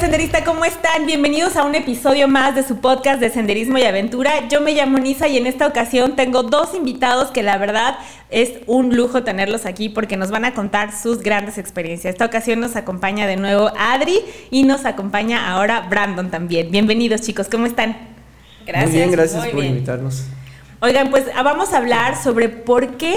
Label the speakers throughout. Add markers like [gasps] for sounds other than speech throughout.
Speaker 1: senderista, ¿cómo están? Bienvenidos a un episodio más de su podcast de Senderismo y Aventura. Yo me llamo Nisa y en esta ocasión tengo dos invitados que la verdad es un lujo tenerlos aquí porque nos van a contar sus grandes experiencias. Esta ocasión nos acompaña de nuevo Adri y nos acompaña ahora Brandon también. Bienvenidos chicos, ¿cómo están?
Speaker 2: Gracias. Muy bien, gracias por invitarnos.
Speaker 1: Oigan, pues vamos a hablar sobre por qué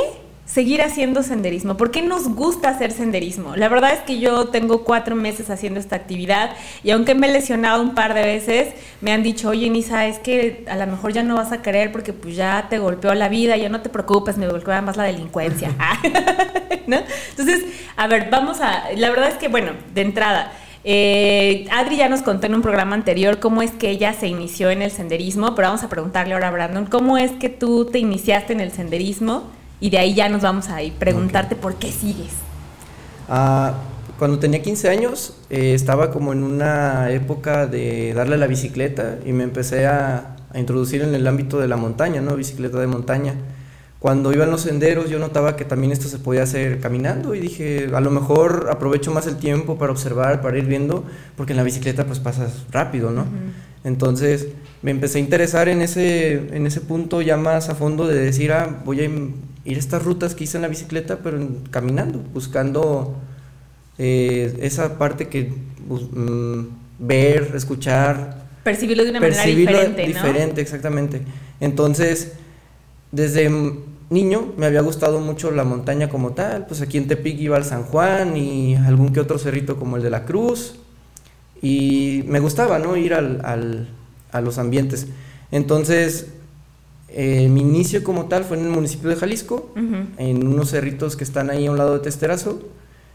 Speaker 1: seguir haciendo senderismo? ¿Por qué nos gusta hacer senderismo? La verdad es que yo tengo cuatro meses haciendo esta actividad y aunque me he lesionado un par de veces, me han dicho, oye Nisa, es que a lo mejor ya no vas a querer porque pues ya te golpeó la vida, ya no te preocupes, me golpeó más la delincuencia. [laughs] [laughs] Entonces, a ver, vamos a, la verdad es que bueno, de entrada, eh, Adri ya nos contó en un programa anterior cómo es que ella se inició en el senderismo, pero vamos a preguntarle ahora a Brandon, ¿cómo es que tú te iniciaste en el senderismo? Y de ahí ya nos vamos a ir preguntarte por qué sigues.
Speaker 2: Ah, cuando tenía 15 años eh, estaba como en una época de darle la bicicleta y me empecé a, a, introducir en el ámbito de la montaña, ¿no? Bicicleta de montaña. Cuando iba en los senderos yo notaba que también esto se podía hacer caminando y dije, a lo mejor aprovecho más el tiempo para observar, para ir viendo, porque en la bicicleta pues pasas rápido, ¿no? Entonces me empecé a interesar en ese, en ese punto ya más a fondo de decir, ah, voy a ir estas rutas que hice en la bicicleta, pero caminando, buscando eh, esa parte que mm, ver, escuchar.
Speaker 1: Percibirlo de una manera diferente.
Speaker 2: Diferente, exactamente. Entonces, desde niño me había gustado mucho la montaña como tal, pues aquí en Tepic iba al San Juan y algún que otro cerrito como el de la Cruz. Y me gustaba, ¿no? Ir al, al, a los ambientes. Entonces, eh, mi inicio como tal fue en el municipio de Jalisco, en unos cerritos que están ahí a un lado de Testerazo.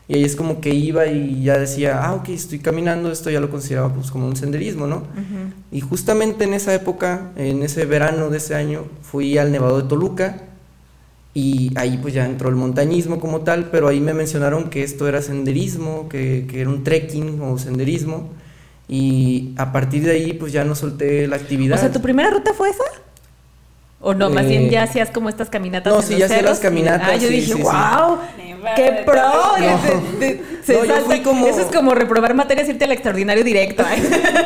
Speaker 2: Y ahí es como que iba y ya decía, ah, ok, estoy caminando, esto ya lo consideraba pues como un senderismo, ¿no? Y justamente en esa época, en ese verano de ese año, fui al Nevado de Toluca y ahí pues ya entró el montañismo como tal, pero ahí me mencionaron que esto era senderismo, que, que era un trekking o senderismo. Y a partir de ahí pues ya no solté la actividad.
Speaker 1: O sea, ¿tu primera ruta fue esa? O no, más bien ya hacías como estas caminatas.
Speaker 2: No, sí, ya hacía las caminatas.
Speaker 1: Ah, yo dije, wow, qué pro. Eso es como reprobar materias, irte al extraordinario directo.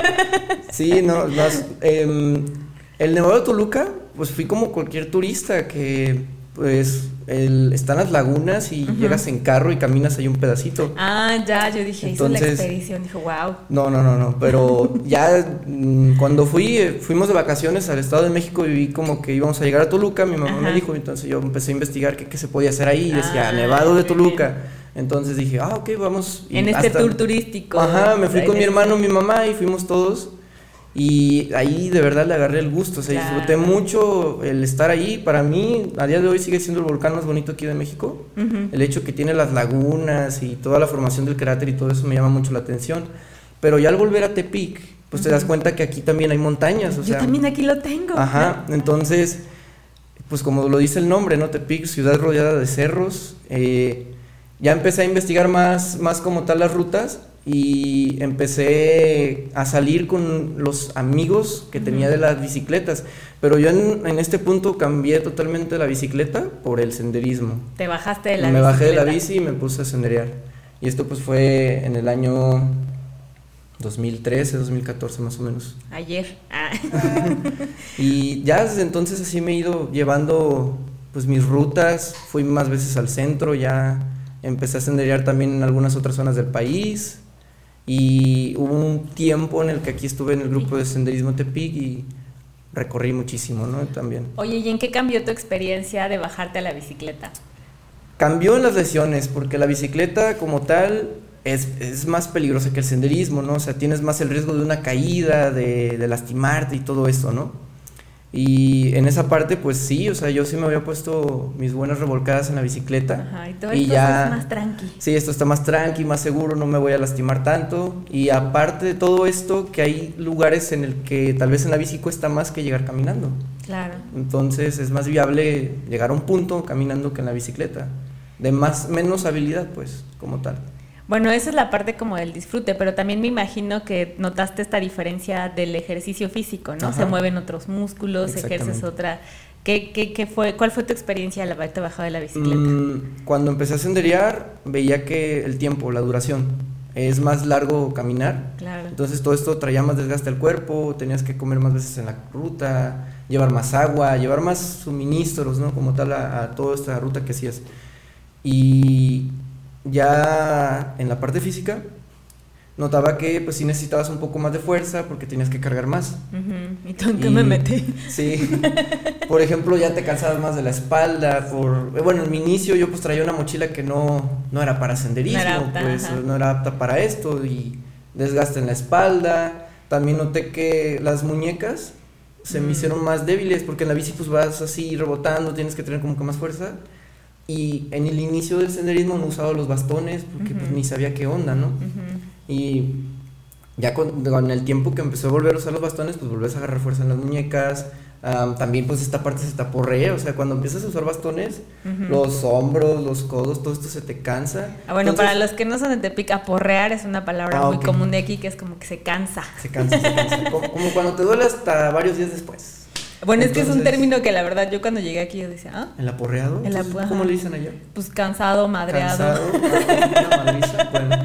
Speaker 1: [laughs]
Speaker 2: sí, no, em, el Nevado de Toluca, pues fui como cualquier turista que pues el, están las lagunas y llegas en carro y caminas ahí un pedacito.
Speaker 1: Ah, ya, yo dije, hizo la expedición, dijo, wow.
Speaker 2: No, no, no, no, pero [laughs] ya mm, cuando fui, eh, fuimos de vacaciones al Estado de México y vi como que íbamos a llegar a Toluca, mi mamá me dijo, entonces yo empecé a investigar qué, se podía hacer ahí, y decía, ah, Nevado de Toluca. Entonces dije, ah, ok, vamos.
Speaker 1: en este tour turístico.
Speaker 2: Ajá, me fui con mi hermano, mi mamá y fuimos todos. Y ahí de verdad le agarré el gusto, o sea, disfruté mucho el estar ahí. Para mí, a día de hoy sigue siendo el volcán más bonito aquí de México. El hecho que tiene las lagunas y toda la formación del cráter y todo eso me llama mucho la atención. Pero ya al volver a Tepic, pues te das cuenta que aquí también hay montañas. O
Speaker 1: Yo también aquí lo tengo.
Speaker 2: Ajá, entonces, pues como lo dice el nombre, ¿no? Tepic, ciudad rodeada de cerros. Eh, ya empecé a investigar más, más como tal las rutas y empecé a salir con los amigos que tenía de las bicicletas. Pero yo en, este punto cambié totalmente la bicicleta por el senderismo.
Speaker 1: ¿Te bajaste de la
Speaker 2: Me bajé de la bici y me puse a senderear. Y esto pues fue en el año 2013, 2014 más o menos.
Speaker 1: Ayer. Ah. [laughs]
Speaker 2: y ya desde entonces así me he ido llevando pues mis rutas. Fui más veces al centro, ya empecé a senderear también en algunas otras zonas del país. Y hubo un tiempo en el que aquí estuve en el grupo de senderismo Tepic y recorrí muchísimo, ¿no? También.
Speaker 1: Oye, ¿y en qué cambió tu experiencia de bajarte a la bicicleta?
Speaker 2: Cambió en las lesiones, porque la bicicleta como tal es, es más peligrosa que el senderismo, ¿no? O sea, tienes más el riesgo de una caída, de, de lastimarte y todo eso, ¿no? Y en esa parte, pues sí, o sea, yo sí me había puesto mis buenas revolcadas en la bicicleta.
Speaker 1: Ajá, y todo esto ya, es más tranqui.
Speaker 2: Sí, esto está más tranqui, más seguro, no me voy a lastimar tanto. Y aparte de todo esto, que hay lugares en el que tal vez en la bici cuesta más que llegar caminando.
Speaker 1: Claro.
Speaker 2: Entonces es más viable llegar a un punto caminando que en la bicicleta. De más, menos habilidad, pues, como tal.
Speaker 1: Bueno, esa es la parte como del disfrute, pero también me imagino que notaste esta diferencia del ejercicio físico, ¿no? Se mueven otros músculos, ejerces otra. ¿Qué, qué, qué, fue, ¿Cuál fue tu experiencia al haberte bajado de la bicicleta?
Speaker 2: Mm, cuando empecé a senderear, veía que el tiempo, la duración, es más largo caminar.
Speaker 1: Claro.
Speaker 2: Entonces todo esto traía más desgaste al cuerpo, tenías que comer más veces en la ruta, llevar más agua, llevar más suministros, ¿no? Como tal a, a toda esta ruta que hacías. Y ya en la parte física, notaba que pues sí necesitabas un poco más de fuerza porque tenías que cargar más.
Speaker 1: ¿Y tú en qué me metí?
Speaker 2: Sí. Por ejemplo, ya te cansabas más de la espalda, por eh, bueno, en mi inicio yo pues traía una mochila que no, no era para senderismo,
Speaker 1: No era apta,
Speaker 2: pues
Speaker 1: ajá.
Speaker 2: no era apta para esto y desgaste en la espalda. También noté que las muñecas se me
Speaker 1: Mm.
Speaker 2: hicieron más débiles porque en la bici pues vas así rebotando, tienes que tener como que más fuerza. Y en el inicio del senderismo no usaba los bastones porque pues ni sabía qué onda, ¿no? Y ya con, con el tiempo que empecé a volver a usar los bastones, pues volvés a agarrar fuerza en las muñecas. Am, también pues esta parte se te aporrea, o sea, cuando empiezas a usar bastones, los hombros, los codos, todo esto se te cansa.
Speaker 1: Ah, bueno,
Speaker 2: Entonces,
Speaker 1: para los que no son de Tepic, aporrear es una palabra
Speaker 2: Ah,
Speaker 1: muy común de aquí que es como que se cansa.
Speaker 2: Se cansa, se cansa. [laughs] como, como cuando te duele hasta varios días después.
Speaker 1: Bueno, es que es un
Speaker 2: Entonces-
Speaker 1: término que la verdad yo cuando llegué aquí yo decía, ah,
Speaker 2: ¿El aporreado?
Speaker 1: El
Speaker 2: Entonces,
Speaker 1: apo-
Speaker 2: ¿Cómo le dicen allá?
Speaker 1: pues cansado, madreado.
Speaker 2: Cansado, [laughs] madriza, bueno.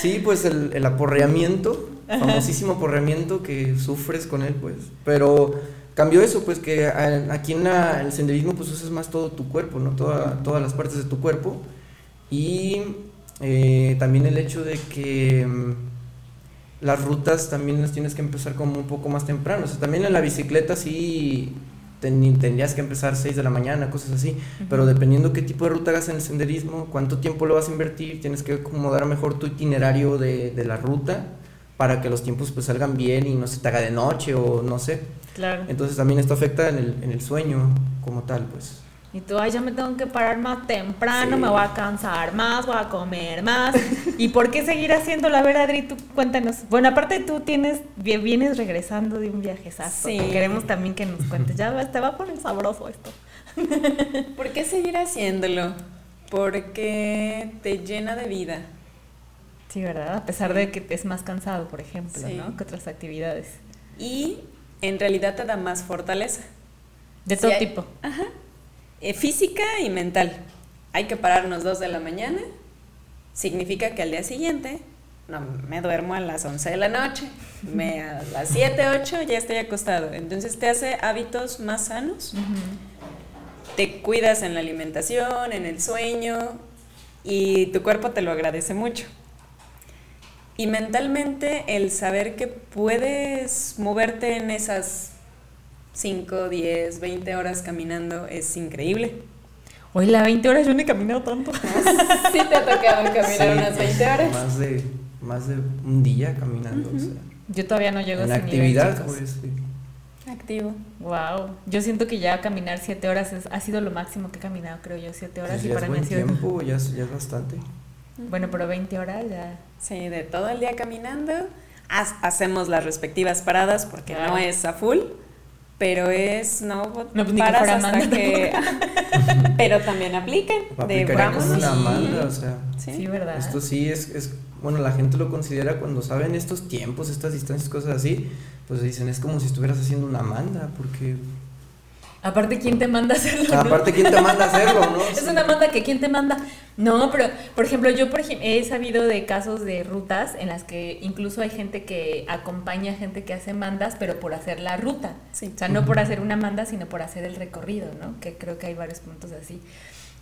Speaker 2: Sí, pues el, el aporreamiento, famosísimo aporreamiento que sufres con él, pues. Pero cambió eso, pues que aquí en la- el senderismo pues usas más todo tu cuerpo, ¿no? Toda- todas las partes de tu cuerpo. Y eh, también el hecho de que mm, las rutas también las tienes que empezar como un poco más temprano. O sea, también en la bicicleta sí ten- tendrías que empezar 6 de la mañana, cosas así. Pero dependiendo qué tipo de ruta hagas en el senderismo, cuánto tiempo lo vas a invertir, tienes que acomodar mejor tu itinerario de, de la ruta para que los tiempos pues salgan bien y no se te haga de noche o no sé.
Speaker 1: Claro.
Speaker 2: Entonces también esto afecta en el, en el sueño como tal, pues.
Speaker 1: Y tú, ay, ya me tengo que parar más temprano,
Speaker 2: Sí.
Speaker 1: me voy a cansar más, voy a comer más. ¿Y por qué seguir haciéndolo? A ver, Adri, tú cuéntanos. Bueno, aparte tú tienes, vi- vienes regresando de un viajezazo.
Speaker 3: Sí.
Speaker 1: que Queremos también que nos cuentes. Ya te va a poner sabroso esto. [laughs]
Speaker 3: ¿Por qué seguir haciéndolo? Porque te llena de vida.
Speaker 1: Sí, ¿verdad? A pesar de que es más cansado, por ejemplo,
Speaker 3: Sí.
Speaker 1: ¿no? Que otras actividades.
Speaker 3: Y en realidad te da más fortaleza.
Speaker 1: De todo
Speaker 3: hay-
Speaker 1: tipo.
Speaker 3: Ajá. Eh, física y mental. Hay que pararnos dos de la mañana. Significa que al día siguiente no me duermo a las 11 de la noche. Me a las 7, 8 ya estoy acostado. Entonces te hace hábitos más sanos. Te cuidas en la alimentación, en el sueño y tu cuerpo te lo agradece mucho. Y mentalmente el saber que puedes moverte en esas 5, 10, 20 horas caminando es increíble.
Speaker 1: Hoy la 20 horas yo no he caminado tanto. [laughs]
Speaker 3: Sí te ha tocado caminar
Speaker 2: Sí,
Speaker 3: unas 20 horas.
Speaker 2: Más de, más de un día caminando, o sea.
Speaker 1: Yo todavía no llego a
Speaker 2: En
Speaker 1: ese
Speaker 2: actividad,
Speaker 1: nivel,
Speaker 2: pues. sí.
Speaker 3: Activo.
Speaker 1: Wow, yo siento que ya caminar siete horas es- ha sido lo máximo que he caminado, creo yo, siete horas
Speaker 2: Pues
Speaker 1: y
Speaker 2: ya
Speaker 1: para
Speaker 2: es
Speaker 1: mí ha
Speaker 2: buen
Speaker 1: sido...
Speaker 2: tiempo, ya es, ya es bastante.
Speaker 1: Bueno, pero 20 horas ya...
Speaker 3: Sí, de todo el día caminando. Ha- hacemos las respectivas paradas porque
Speaker 1: Claro.
Speaker 3: no es a full, pero es no,
Speaker 1: No, pues ni que
Speaker 3: paras
Speaker 1: fuera
Speaker 3: hasta
Speaker 1: Amanda.
Speaker 3: que [laughs] pero también aplican de vamos
Speaker 2: como una Amanda, o sea.
Speaker 3: Sí.
Speaker 1: Sí, ¿verdad?
Speaker 2: Esto sí es, es, bueno, la gente lo considera cuando saben estos tiempos, estas distancias, cosas así, pues dicen, es como si estuvieras haciendo una manda, porque
Speaker 1: Aparte, ¿quién te manda a hacerlo? no?
Speaker 2: aparte, ¿quién te manda a hacerlo, no? [laughs]
Speaker 1: Es una manda que ¿quién te manda? No, pero, por ejemplo, yo por ejemplo, he sabido de casos de rutas en las que incluso hay gente que acompaña a gente que hace mandas, pero por hacer la ruta.
Speaker 3: Sí.
Speaker 1: O sea, no por hacer una manda, sino por hacer el recorrido, ¿no? Que creo que hay varios puntos así.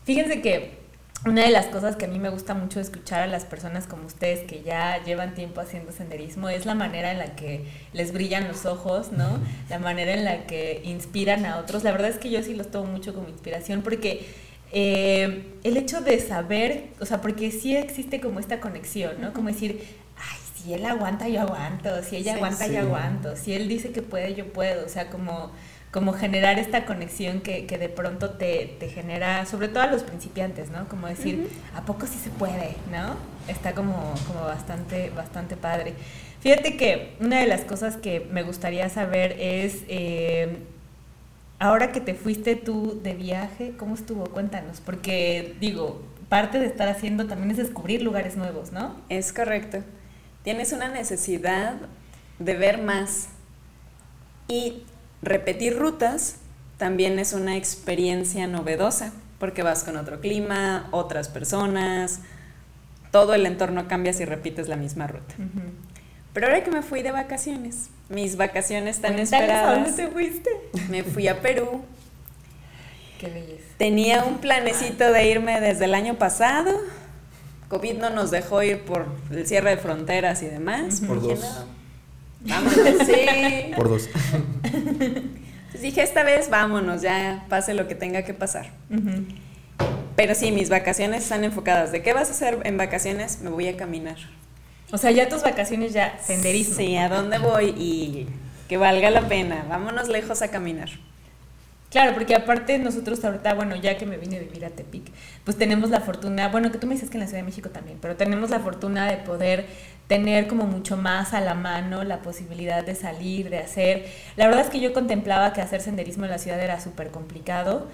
Speaker 1: Fíjense que una de las cosas que a mí me gusta mucho escuchar a las personas como ustedes que ya llevan tiempo haciendo senderismo es la manera en la que les brillan los ojos, ¿no? La manera en la que inspiran a otros. La verdad es que yo sí los tomo mucho como inspiración porque eh, el hecho de saber, o sea, porque sí existe como esta conexión, ¿no? Como decir, ay, si él aguanta, yo aguanto, si ella
Speaker 3: Sí,
Speaker 1: aguanta,
Speaker 2: sí.
Speaker 1: yo aguanto, si él dice que puede, yo puedo, o sea, como, como generar esta conexión que, que de pronto te, te genera, sobre todo a los principiantes, ¿no? Como decir, ¿a poco sí se puede, no? Está como, como bastante, bastante padre. Fíjate que una de las cosas que me gustaría saber es, eh, ahora que te fuiste tú de viaje, ¿cómo estuvo? Cuéntanos, porque digo, parte de estar haciendo también es descubrir lugares nuevos, ¿no?
Speaker 3: Es correcto. Tienes una necesidad de ver más y repetir rutas también es una experiencia novedosa porque vas con otro clima, otras personas, todo el entorno cambia si repites la misma ruta. Pero ahora que me fui de vacaciones, mis vacaciones tan esperadas.
Speaker 1: ¿A dónde te fuiste?
Speaker 3: Me fui a Perú.
Speaker 1: Qué belleza.
Speaker 3: Tenía un planecito de irme desde el año pasado. COVID no nos dejó ir por el cierre de fronteras y demás.
Speaker 2: Por dos.
Speaker 3: "No, vámonos, sí.
Speaker 2: Por dos.
Speaker 3: Dije, esta vez vámonos, ya pase lo que tenga que pasar. Pero sí, mis vacaciones están enfocadas. ¿De qué vas a hacer en vacaciones? Me voy a caminar.
Speaker 1: O sea, ya tus vacaciones ya senderismo.
Speaker 3: Sí, ¿a dónde voy? Y que valga la pena. Vámonos lejos a caminar.
Speaker 1: Claro, porque aparte nosotros ahorita, bueno, ya que me vine a vivir a Tepic, pues tenemos la fortuna, bueno, que tú me dices que en la Ciudad de México también, pero tenemos la fortuna de poder tener como mucho más a la mano la posibilidad de salir, de hacer. La verdad es que yo contemplaba que hacer senderismo en la ciudad era súper complicado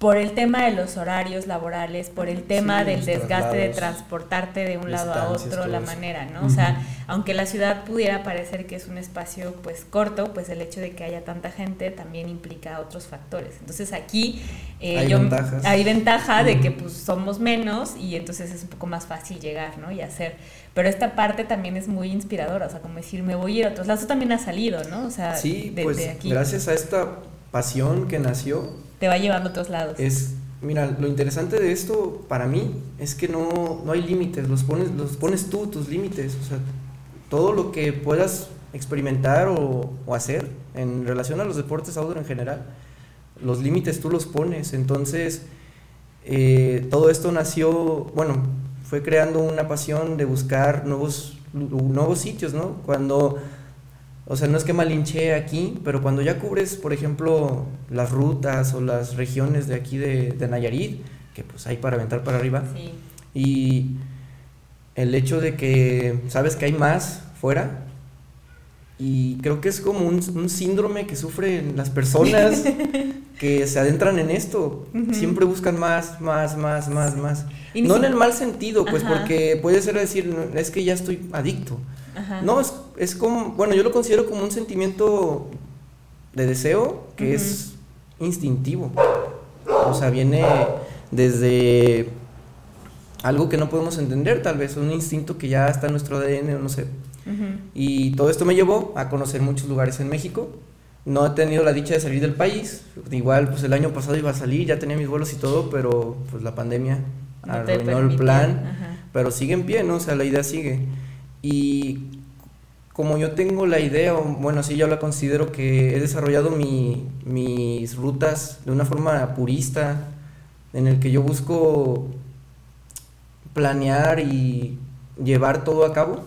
Speaker 1: por el tema de los horarios laborales, por el tema
Speaker 2: Sí,
Speaker 1: del desgaste de transportarte de un lado a otro, la manera, ¿no? O sea, aunque la ciudad pudiera parecer que es un espacio pues corto, pues el hecho de que haya tanta gente también implica otros factores. Entonces aquí eh,
Speaker 2: Hay
Speaker 1: yo-
Speaker 2: ventajas.
Speaker 1: hay ventaja de que pues somos menos y entonces es un poco más fácil llegar, ¿no? Y hacer. Pero esta parte también es muy inspiradora, o sea, como decir, me voy a ir a otros lados, también has salido, ¿no? O sea,
Speaker 2: Sí,
Speaker 1: de,
Speaker 2: pues
Speaker 1: de aquí
Speaker 2: gracias a esta pasión que nació,
Speaker 1: te va llevando a otros lados.
Speaker 2: es, mira, lo interesante de esto para mí es que no, no hay límites, los pones, los pones tú, tus límites, o sea, todo lo que puedas experimentar o, hacer en relación a los deportes outdoor en general, los límites tú los pones, entonces eh, todo esto nació, bueno, fue creando una pasión de buscar nuevos, nuevos sitios, ¿no? Cuando, o sea, no es que malinche aquí, pero cuando ya cubres, por ejemplo, las rutas o las regiones de aquí de, de Nayarit, que pues hay para aventar para arriba,
Speaker 1: Sí.
Speaker 2: y el hecho de que sabes que hay más fuera, y creo que es como un, un síndrome que sufren las personas [laughs] que se adentran en esto. Siempre buscan más, más, más, más, más.
Speaker 1: Y
Speaker 2: No en el mal sentido, pues
Speaker 1: Ajá.
Speaker 2: porque puede ser decir, "No, es que ya estoy adicto.
Speaker 1: Ajá.
Speaker 2: No, es, es como, bueno, yo lo considero como un sentimiento de deseo que es instintivo. O sea, viene desde algo que no podemos entender, tal vez, un instinto que ya está en nuestro ADN, no sé. Y todo esto me llevó a conocer muchos lugares en México. No he tenido la dicha de salir del país. Igual, pues el año pasado iba a salir, ya tenía mis vuelos y todo, pero pues la pandemia
Speaker 1: No
Speaker 2: arruinó el plan.
Speaker 1: Ajá.
Speaker 2: Pero sigue en pie, ¿no? O sea, la idea sigue. Y como yo tengo la idea, bueno, sí, yo la considero que he desarrollado mi- mis rutas de una forma purista, en el que yo busco planear y llevar todo a cabo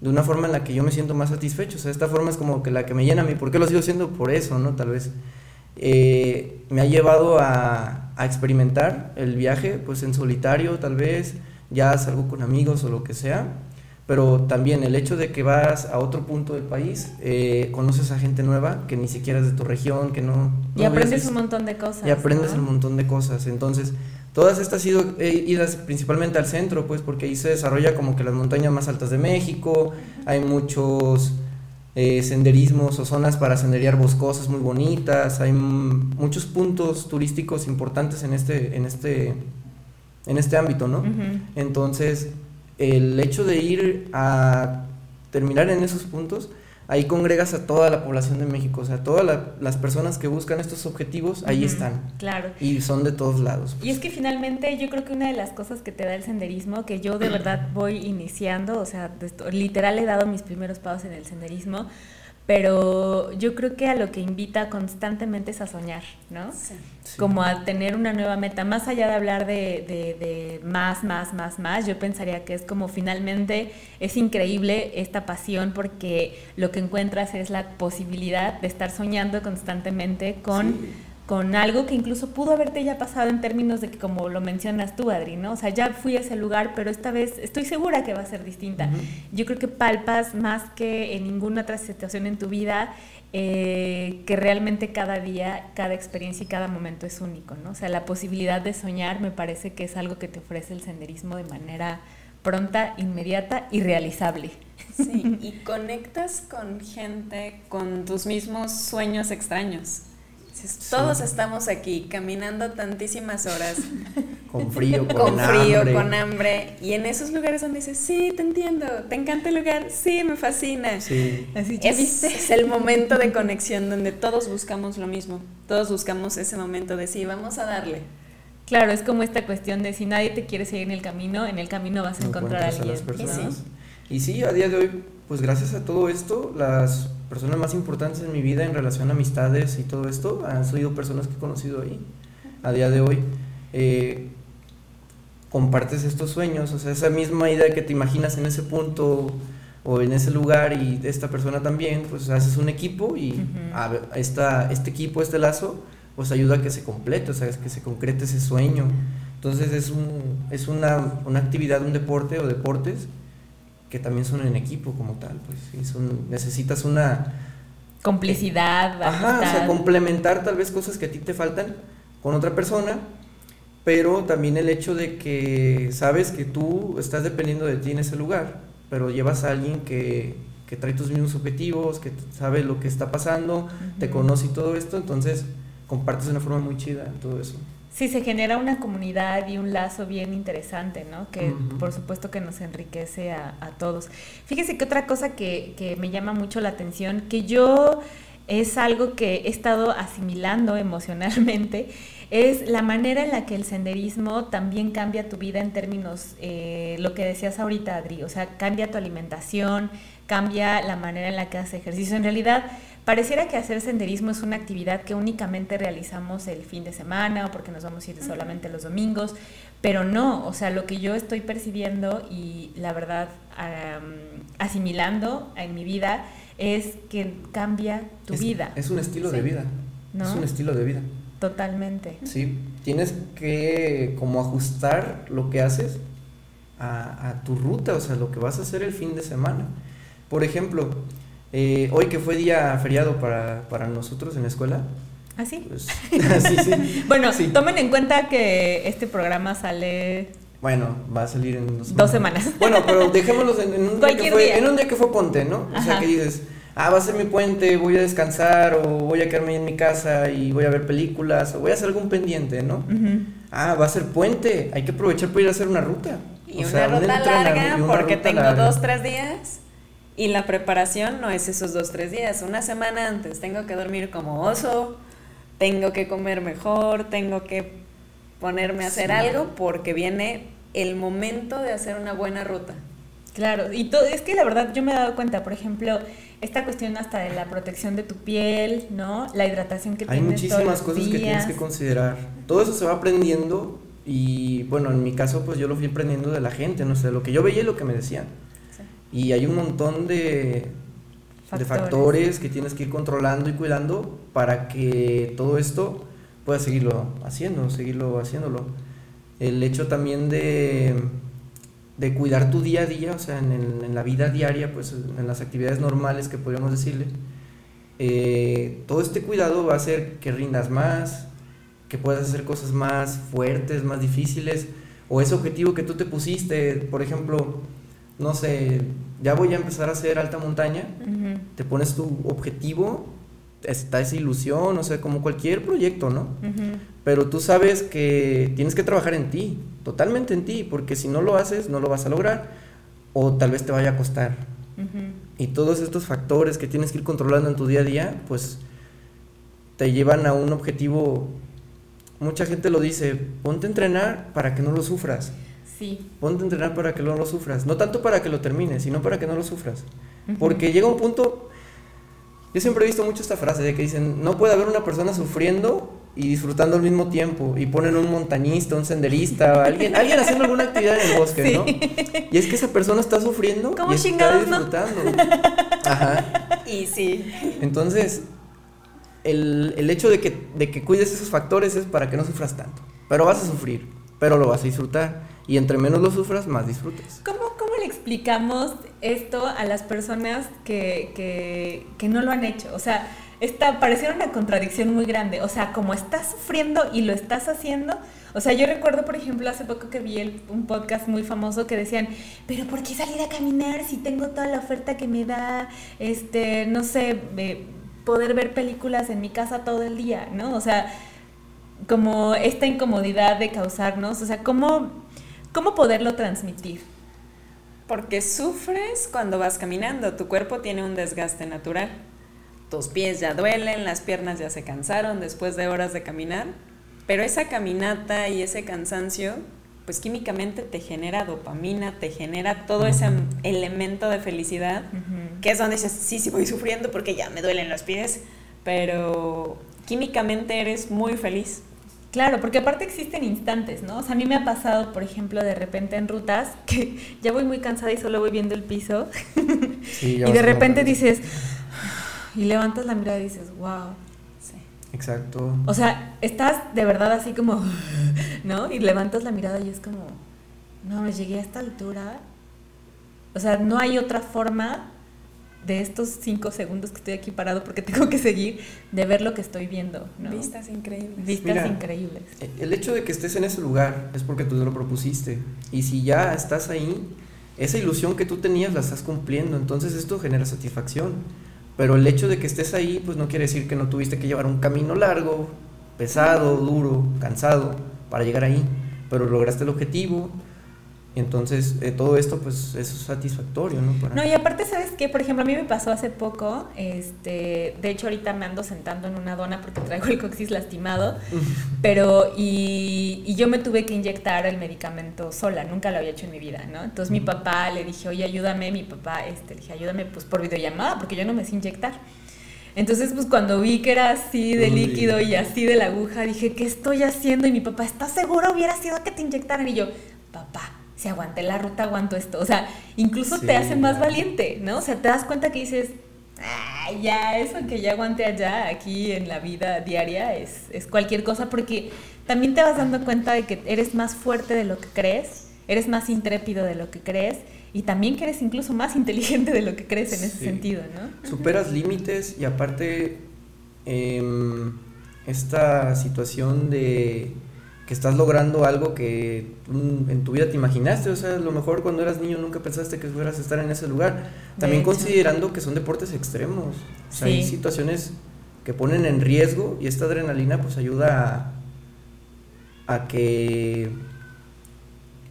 Speaker 2: de una forma en la que yo me siento más satisfecho. O sea, esta forma es como que la que me llena a mí. ¿Por qué lo sigo haciendo? Por eso, ¿no? Tal vez. Eh, me ha llevado a, a experimentar el viaje, pues en solitario, tal vez. Ya salgo con amigos o lo que sea. Pero también el hecho de que vas a otro punto del país, eh, conoces a gente nueva que ni siquiera es de tu región, que no.
Speaker 1: Y aprendes un montón de cosas.
Speaker 2: y aprendes
Speaker 1: ¿no?
Speaker 2: un montón de cosas. Entonces, todas estas ido- eh, idas principalmente al centro, pues, porque ahí se desarrolla como que las montañas más altas de México, hay muchos eh, senderismos o zonas para senderear boscosas muy bonitas, hay muchos puntos turísticos importantes en este, en este, en este ámbito, ¿no? Entonces, el hecho de ir a terminar en esos puntos, ahí congregas a toda la población de México, o sea, todas la- las personas que buscan estos objetivos, ahí están.
Speaker 1: Claro.
Speaker 2: Y son de todos lados.
Speaker 1: Y es que finalmente yo creo que una de las cosas que te da el senderismo, que yo de verdad voy iniciando, o sea, literal he dado mis primeros pasos en el senderismo, pero yo creo que a lo que invita constantemente es a soñar, ¿no?
Speaker 3: Sí.
Speaker 2: Sí.
Speaker 1: Como a tener una nueva meta, más allá de hablar de, de- de más, más, más, más, yo pensaría que es como finalmente es increíble esta pasión porque lo que encuentras es la posibilidad de estar soñando constantemente con
Speaker 2: Sí.
Speaker 1: Con algo que incluso pudo haberte ya pasado en términos de que, como lo mencionas tú, Adri, ¿no? O sea, ya fui a ese lugar, pero esta vez estoy segura que va a ser distinta. Yo creo que palpas más que en ninguna otra situación en tu vida eh, que realmente cada día, cada experiencia y cada momento es único, ¿no? O sea, la posibilidad de soñar me parece que es algo que te ofrece el senderismo de manera pronta, inmediata y realizable.
Speaker 3: Sí, y conectas con gente con tus mismos sueños extraños. Todos estamos aquí caminando tantísimas horas. [laughs]
Speaker 2: con frío,
Speaker 3: con, con frío, con hambre. Y en esos lugares donde dices, sí, te entiendo, te encanta el lugar, sí, me fascina.
Speaker 2: Sí.
Speaker 3: Así, es, [laughs] es el momento de conexión donde todos buscamos lo mismo. Todos buscamos ese momento de sí, vamos a darle.
Speaker 1: Claro, es como esta cuestión de si nadie te quiere seguir en el camino, en el camino vas a encontrar a alguien.
Speaker 2: Y sí, a día de hoy, pues gracias a todo esto, las personas más importantes en mi vida en relación a amistades y todo esto han sido personas que he conocido ahí. A día de hoy, eh, compartes estos sueños, o sea, esa misma idea que te imaginas en ese punto o en ese lugar y esta persona también, pues haces un equipo y esta, este equipo, este lazo, pues ayuda a que se complete, o sea, que se concrete ese sueño. Entonces es, un, es una, una actividad, un deporte o deportes que también son en equipo como tal, pues son, necesitas una...
Speaker 1: Complicidad.
Speaker 2: ajá, o sea, complementar tal vez cosas que a ti te faltan con otra persona, pero también el hecho de que sabes que tú estás dependiendo de ti en ese lugar, pero llevas a alguien que, que trae tus mismos objetivos, que sabe lo que está pasando, te conoce y todo esto, entonces compartes de una forma muy chida todo eso.
Speaker 1: Sí, se genera una comunidad y un lazo bien interesante, ¿no? Que por supuesto que nos enriquece a, todos. Fíjese que otra cosa que, que, me llama mucho la atención, que yo es algo que he estado asimilando [laughs] emocionalmente, es la manera en la que el senderismo también cambia tu vida en términos, eh, lo que decías ahorita, Adri, o sea, cambia tu alimentación, cambia la manera en la que haces ejercicio. En realidad, Pareciera que hacer senderismo es una actividad que únicamente realizamos el fin de semana o porque nos vamos a ir solamente los domingos, pero no, o sea, lo que yo estoy percibiendo y la verdad asimilando en mi vida es que cambia tu vida.
Speaker 2: Es un estilo de vida. Es un estilo de vida.
Speaker 1: Totalmente.
Speaker 2: Sí, tienes que como ajustar lo que haces a, a tu ruta, o sea, lo que vas a hacer el fin de semana. Por ejemplo, eh, hoy que fue día feriado para, para nosotros en la escuela.
Speaker 1: ¿Ah, sí?
Speaker 2: Pues, [laughs] [laughs] sí,
Speaker 1: sí. bueno, tomen en cuenta que este programa sale...
Speaker 2: Bueno, va a salir en
Speaker 1: dos semanas.
Speaker 2: Bueno, pero dejémoslo en, un día que fue, en un día que fue ponte, ¿no? O sea, que dices, ah, va a ser mi puente, voy a descansar o voy a quedarme en mi casa y voy a ver películas o voy a hacer algún pendiente, ¿no? Ah, va a ser puente, hay que aprovechar para ir a hacer una ruta.
Speaker 3: Y una ruta larga porque tengo dos, tres días. Y la preparación no es esos dos, tres días, una semana antes. Tengo que dormir como oso, tengo que comer mejor, tengo que ponerme a hacer algo porque viene el momento de hacer una buena ruta.
Speaker 1: Claro, y todo, es que la verdad yo me he dado cuenta, por ejemplo, esta cuestión hasta de la protección de tu piel, ¿no? La hidratación que
Speaker 2: Hay muchísimas cosas que tienes que considerar. Todo eso se va aprendiendo y bueno, en mi caso pues yo lo fui aprendiendo de la gente, no sé, lo que yo veía y lo que me decían. Y hay un montón de factores. de factores que tienes que ir controlando y cuidando para que todo esto puedas seguirlo haciendo, seguirlo haciéndolo. El hecho también de, de cuidar tu día a día, o sea, en, en, la vida diaria, pues en las actividades normales que podríamos decirle, eh, todo este cuidado va a hacer que rindas más, que puedas hacer cosas más fuertes, más difíciles, o ese objetivo que tú te pusiste, por ejemplo, no sé, ya voy a empezar a hacer alta montaña, te pones tu objetivo, está esa ilusión, o sea, como cualquier proyecto, ¿no? Pero tú sabes que tienes que trabajar en ti, totalmente en ti, porque si no lo haces, no lo vas a lograr, o tal vez te vaya a costar. Y todos estos factores que tienes que ir controlando en tu día a día, pues te llevan a un objetivo. Mucha gente lo dice, ponte a entrenar para que no lo sufras. Ponte a entrenar para que no lo sufras. No tanto para que lo termines, sino para que no lo sufras. Porque llega un punto. Yo siempre he visto mucho esta frase de que dicen: No puede haber una persona sufriendo y disfrutando al mismo tiempo. Y ponen un montañista, un senderista, [laughs] alguien, alguien haciendo alguna actividad en el bosque, ¿no? Y es que esa persona está sufriendo y está disfrutando. [laughs]
Speaker 3: Ajá. Y sí.
Speaker 2: Entonces, el, el hecho de que, de que cuides esos factores es para que no sufras tanto. Pero vas a sufrir, pero lo vas a disfrutar. Y entre menos lo sufras, más disfrutes.
Speaker 1: ¿Cómo, cómo le explicamos esto a las personas que, que, no lo han hecho? O sea, esta, pareciera una contradicción muy grande. O sea, como estás sufriendo y lo estás haciendo. O sea, yo recuerdo, por ejemplo, hace poco que vi un podcast muy famoso que decían, pero ¿por qué salir a caminar si tengo toda la oferta que me da, este, no sé, poder ver películas en mi casa todo el día, ¿no? O sea, como esta incomodidad de causarnos, o sea, ¿cómo, cómo poderlo transmitir?
Speaker 3: Porque sufres cuando vas caminando, tu cuerpo tiene un desgaste natural. Tus pies ya duelen, las piernas ya se cansaron después de horas de caminar, pero esa caminata y ese cansancio, pues químicamente te genera dopamina, te genera todo ese elemento de felicidad, que es donde dices, sí, sí voy sufriendo porque ya me duelen los pies, pero químicamente eres muy feliz.
Speaker 1: Claro, porque aparte existen instantes, ¿no? O sea, a mí me ha pasado, por ejemplo, de repente en rutas [laughs] que ya voy muy cansada y solo voy viendo el piso. [laughs] y de repente dices, [sighs] y levantas la mirada y dices, wow.
Speaker 2: Sí. Exacto.
Speaker 1: O sea, estás de verdad así como, [laughs] ¿no? Y levantas la mirada y es como, no, me llegué a esta altura. O sea, no hay otra forma de estos cinco segundos que estoy aquí parado porque [laughs] tengo que seguir, de ver lo que estoy viendo. ¿no?
Speaker 3: Vistas increíbles.
Speaker 1: Vistas increíbles.
Speaker 2: El hecho de que estés en ese lugar es porque tú te lo propusiste. Y si ya estás ahí, esa ilusión que tú tenías la estás cumpliendo. Entonces esto genera satisfacción. Pero el hecho de que estés ahí, pues no quiere decir que no tuviste que llevar un camino largo, pesado, duro, cansado, para llegar ahí. Pero lograste el objetivo entonces, eh, todo esto pues es satisfactorio, ¿no?
Speaker 1: No, y aparte, ¿sabes qué? Por ejemplo, a mí me pasó hace poco, este, de hecho ahorita me ando sentando en una dona porque traigo el coxis lastimado, [laughs] pero, y, y, yo me tuve que inyectar el medicamento sola, nunca lo había hecho en mi vida, ¿no? Entonces mi papá le dije, oye, ayúdame, mi papá, este, le dije, ayúdame pues por videollamada, porque yo no me sé inyectar. Entonces, pues cuando vi que era así de líquido y así de la aguja, dije, ¿qué estoy haciendo? Y mi papá, ¿estás seguro hubiera sido que te inyectaran? Y yo, papá, si aguanté la ruta, aguanto esto. O sea, incluso te hace más valiente, ¿no? O sea, te das cuenta que dices, ya, eso que ya aguanté allá, aquí en la vida diaria, es, es cualquier cosa, porque también te vas dando cuenta de que eres más fuerte de lo que crees, eres más intrépido de lo que crees, y también que eres incluso más inteligente de lo que crees en ese sentido, ¿no?
Speaker 2: Superas límites y aparte em, esta situación de que estás logrando algo que en tu vida te imaginaste, o sea, a lo mejor cuando eras niño nunca pensaste que fueras a estar en ese lugar. También considerando que son deportes extremos, o sea, hay situaciones que ponen en riesgo y esta adrenalina pues ayuda a, a que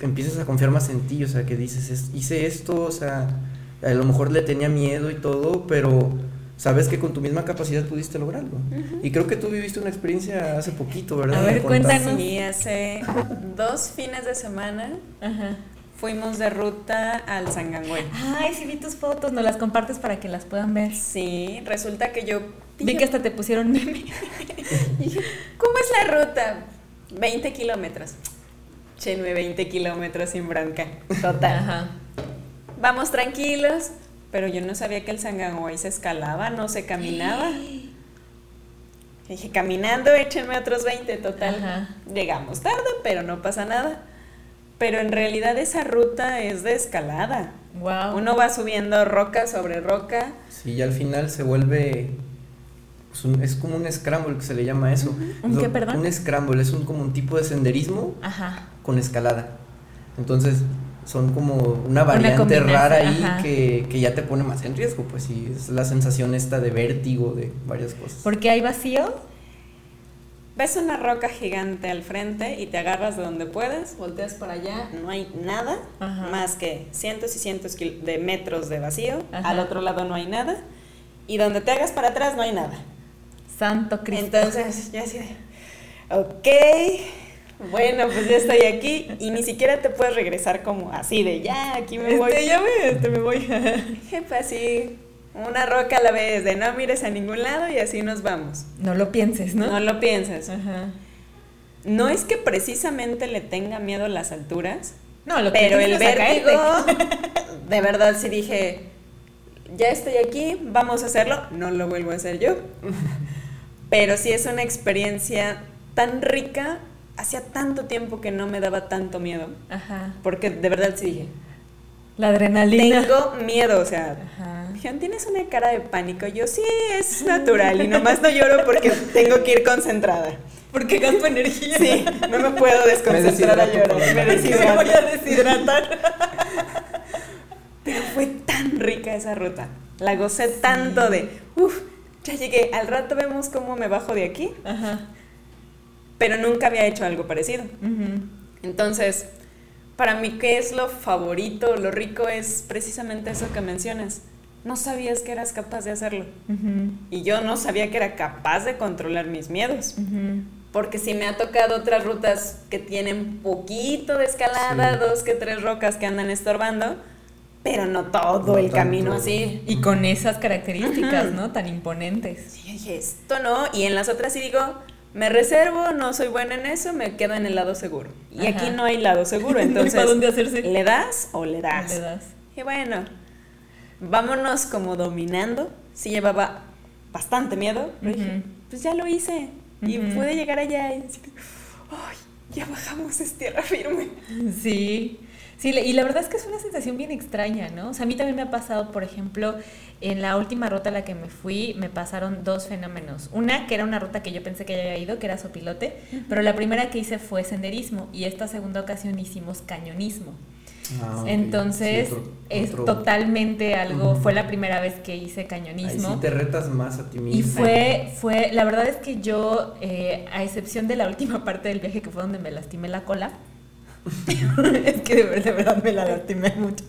Speaker 2: empieces a confiar más en ti, o sea, que dices, hice esto, o sea, a lo mejor le tenía miedo y todo, pero sabes que con tu misma capacidad pudiste lograrlo. Y creo que tú viviste una experiencia hace poquito, ¿verdad?
Speaker 1: A ver, cuéntanos.
Speaker 3: Sí, hace dos fines de semana fuimos de ruta al Sangangüey.
Speaker 1: Ay, sí vi tus fotos, nos las compartes para que las puedan ver.
Speaker 3: Sí, resulta que yo...
Speaker 1: Vi que hasta te pusieron meme. [laughs]
Speaker 3: ¿cómo es la ruta? 20 kilómetros. Chenme 20 kilómetros sin bronca. Total. Ajá. Vamos tranquilos, pero yo no sabía que el Sanganguay se escalaba, no se caminaba. [gasps] Dije, caminando, échenme otros 20, total. Llegamos tarde, pero no pasa nada. Pero en realidad esa ruta es de escalada.
Speaker 1: Wow.
Speaker 3: Uno va subiendo roca sobre roca.
Speaker 2: Sí, y al final se vuelve. Pues, es como un scramble que se le llama eso.
Speaker 1: ¿Un qué, perdón?
Speaker 2: Un scramble, es un, como un tipo de senderismo con escalada. Entonces, son como una variante rara ahí que, que, ya te pone más en riesgo, pues sí, es la sensación esta de vértigo, de varias cosas.
Speaker 1: ¿Porque hay vacío?
Speaker 3: Ves una roca gigante al frente y te agarras de donde puedes, volteas para allá, no hay nada más que cientos y cientos de metros de vacío, al otro lado no hay nada, y donde te hagas para atrás no hay nada.
Speaker 1: Santo Cristo.
Speaker 3: Entonces, ya de, ok, bueno, pues ya estoy aquí y ni siquiera te puedes regresar como así de ya, aquí me voy.
Speaker 1: Este, ya me, este, me voy. [laughs]
Speaker 3: Jefe, así, una roca a la vez, de no mires a ningún lado y así nos vamos.
Speaker 1: No lo pienses, ¿no?
Speaker 3: No lo pienses. Ajá. No es que precisamente le tenga miedo a las alturas,
Speaker 1: no, lo que
Speaker 3: pero el vértigo, [laughs] de verdad sí dije, ya estoy aquí, vamos a hacerlo, no lo vuelvo a hacer yo. [laughs] Pero sí es una experiencia tan rica hacía tanto tiempo que no me daba tanto miedo. Ajá. Porque de verdad sí dije.
Speaker 1: La adrenalina.
Speaker 3: Tengo miedo, o sea. Ajá. Dijeron, tienes una cara de pánico. Yo sí, es natural. Y nomás no lloro porque tengo que ir concentrada.
Speaker 1: Porque gasto energía.
Speaker 3: Sí, no me puedo desconcentrar a llorar.
Speaker 1: Me, me voy a deshidratar.
Speaker 3: Pero fue tan rica esa ruta. La gocé tanto de, uff, ya llegué, al rato vemos cómo me bajo de aquí.
Speaker 1: Ajá.
Speaker 3: Pero nunca había hecho algo parecido. Entonces, para mí, ¿qué es lo favorito, lo rico? Es precisamente eso que mencionas. No sabías que eras capaz de hacerlo. Y yo no sabía que era capaz de controlar mis miedos. Porque si me ha tocado otras rutas que tienen poquito de escalada,
Speaker 2: Sí.
Speaker 3: dos que tres rocas que andan estorbando, pero no todo
Speaker 2: No
Speaker 3: el
Speaker 2: tanto.
Speaker 3: camino así.
Speaker 1: Y con esas características,
Speaker 3: Ajá.
Speaker 1: ¿no? Tan imponentes.
Speaker 3: Sí, dije, esto no. Y en las otras sí digo, me reservo, no soy buena en eso, me quedo en el lado seguro. Y
Speaker 1: Ajá.
Speaker 3: aquí no hay lado seguro, [laughs] entonces,
Speaker 1: pa' dónde hacerse.
Speaker 3: ¿le das o le das?
Speaker 1: Le das.
Speaker 3: Y bueno, vámonos como dominando. Sí llevaba bastante miedo, pero dije, pues ya lo hice. Y pude llegar allá y decir, ¡ay! Ya bajamos, es tierra firme.
Speaker 1: Sí, sí, y la verdad es que es una sensación bien extraña, ¿no? O sea, a mí también me ha pasado, por ejemplo, en la última ruta a la que me fui, me pasaron dos fenómenos. Una, que era una ruta que yo pensé que ya había ido, que era Sopilote, pero la primera que hice fue senderismo y esta segunda ocasión hicimos cañonismo.
Speaker 2: Ah.
Speaker 1: Entonces,
Speaker 2: Sí, otro-
Speaker 1: es
Speaker 2: otro-
Speaker 1: totalmente algo,
Speaker 2: Ujú.
Speaker 1: fue la primera vez que hice
Speaker 2: Ahí
Speaker 1: cañonismo.
Speaker 2: sí te retas más a ti mismo.
Speaker 1: Y fue, fue, la verdad es que yo, eh, a excepción de la última [laughs] parte del viaje que fue donde me lastimé la cola, [laughs] es que de, ver- de verdad me la lastimé mucho,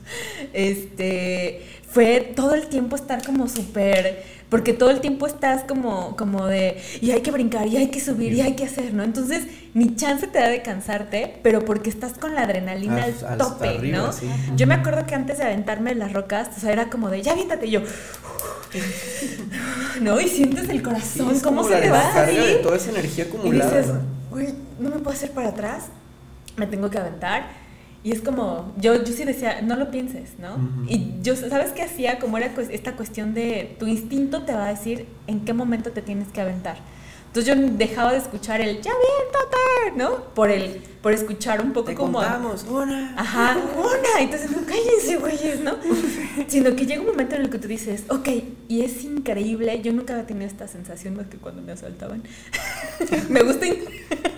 Speaker 1: este, fue todo el tiempo estar como súper, porque todo el tiempo estás como, como de, y hay que brincar, y hay que subir, y hay que hacer, ¿no? Entonces, ni chance te da de cansarte, pero porque estás con la adrenalina
Speaker 2: Ah,
Speaker 1: al tope,
Speaker 2: arriba,
Speaker 1: ¿no?
Speaker 2: sí.
Speaker 1: Yo me acuerdo que antes de aventarme las rocas, o sea, era como de, ya aviéntate, y yo, [laughs] ¿no? Y sientes el corazón, cómo
Speaker 2: como
Speaker 1: se
Speaker 2: la
Speaker 1: te va
Speaker 2: de toda esa energía
Speaker 1: Y
Speaker 2: acumulada.
Speaker 1: dices,
Speaker 2: ¿no?
Speaker 1: güey, no me puedo hacer para atrás, me tengo que aventar. Y es como, yo, yo sí decía, no lo pienses, ¿no?
Speaker 2: Ujú.
Speaker 1: Y yo, ¿sabes qué hacía? Como era esta cuestión de, tu instinto te va a decir en qué momento te tienes que aventar. Entonces yo dejaba de escuchar el, ya aviéntate, ¿no? Por el, por escuchar un poco
Speaker 2: Te
Speaker 1: como...
Speaker 2: contamos, una.
Speaker 1: Ajá, una. Entonces, no cállense, güeyes, ¿no? [laughs] Sino que llega un momento en el que tú dices, ok, y es increíble. Yo nunca había tenido esta sensación más que cuando me asaltaban. [laughs] me gusta, [laughs]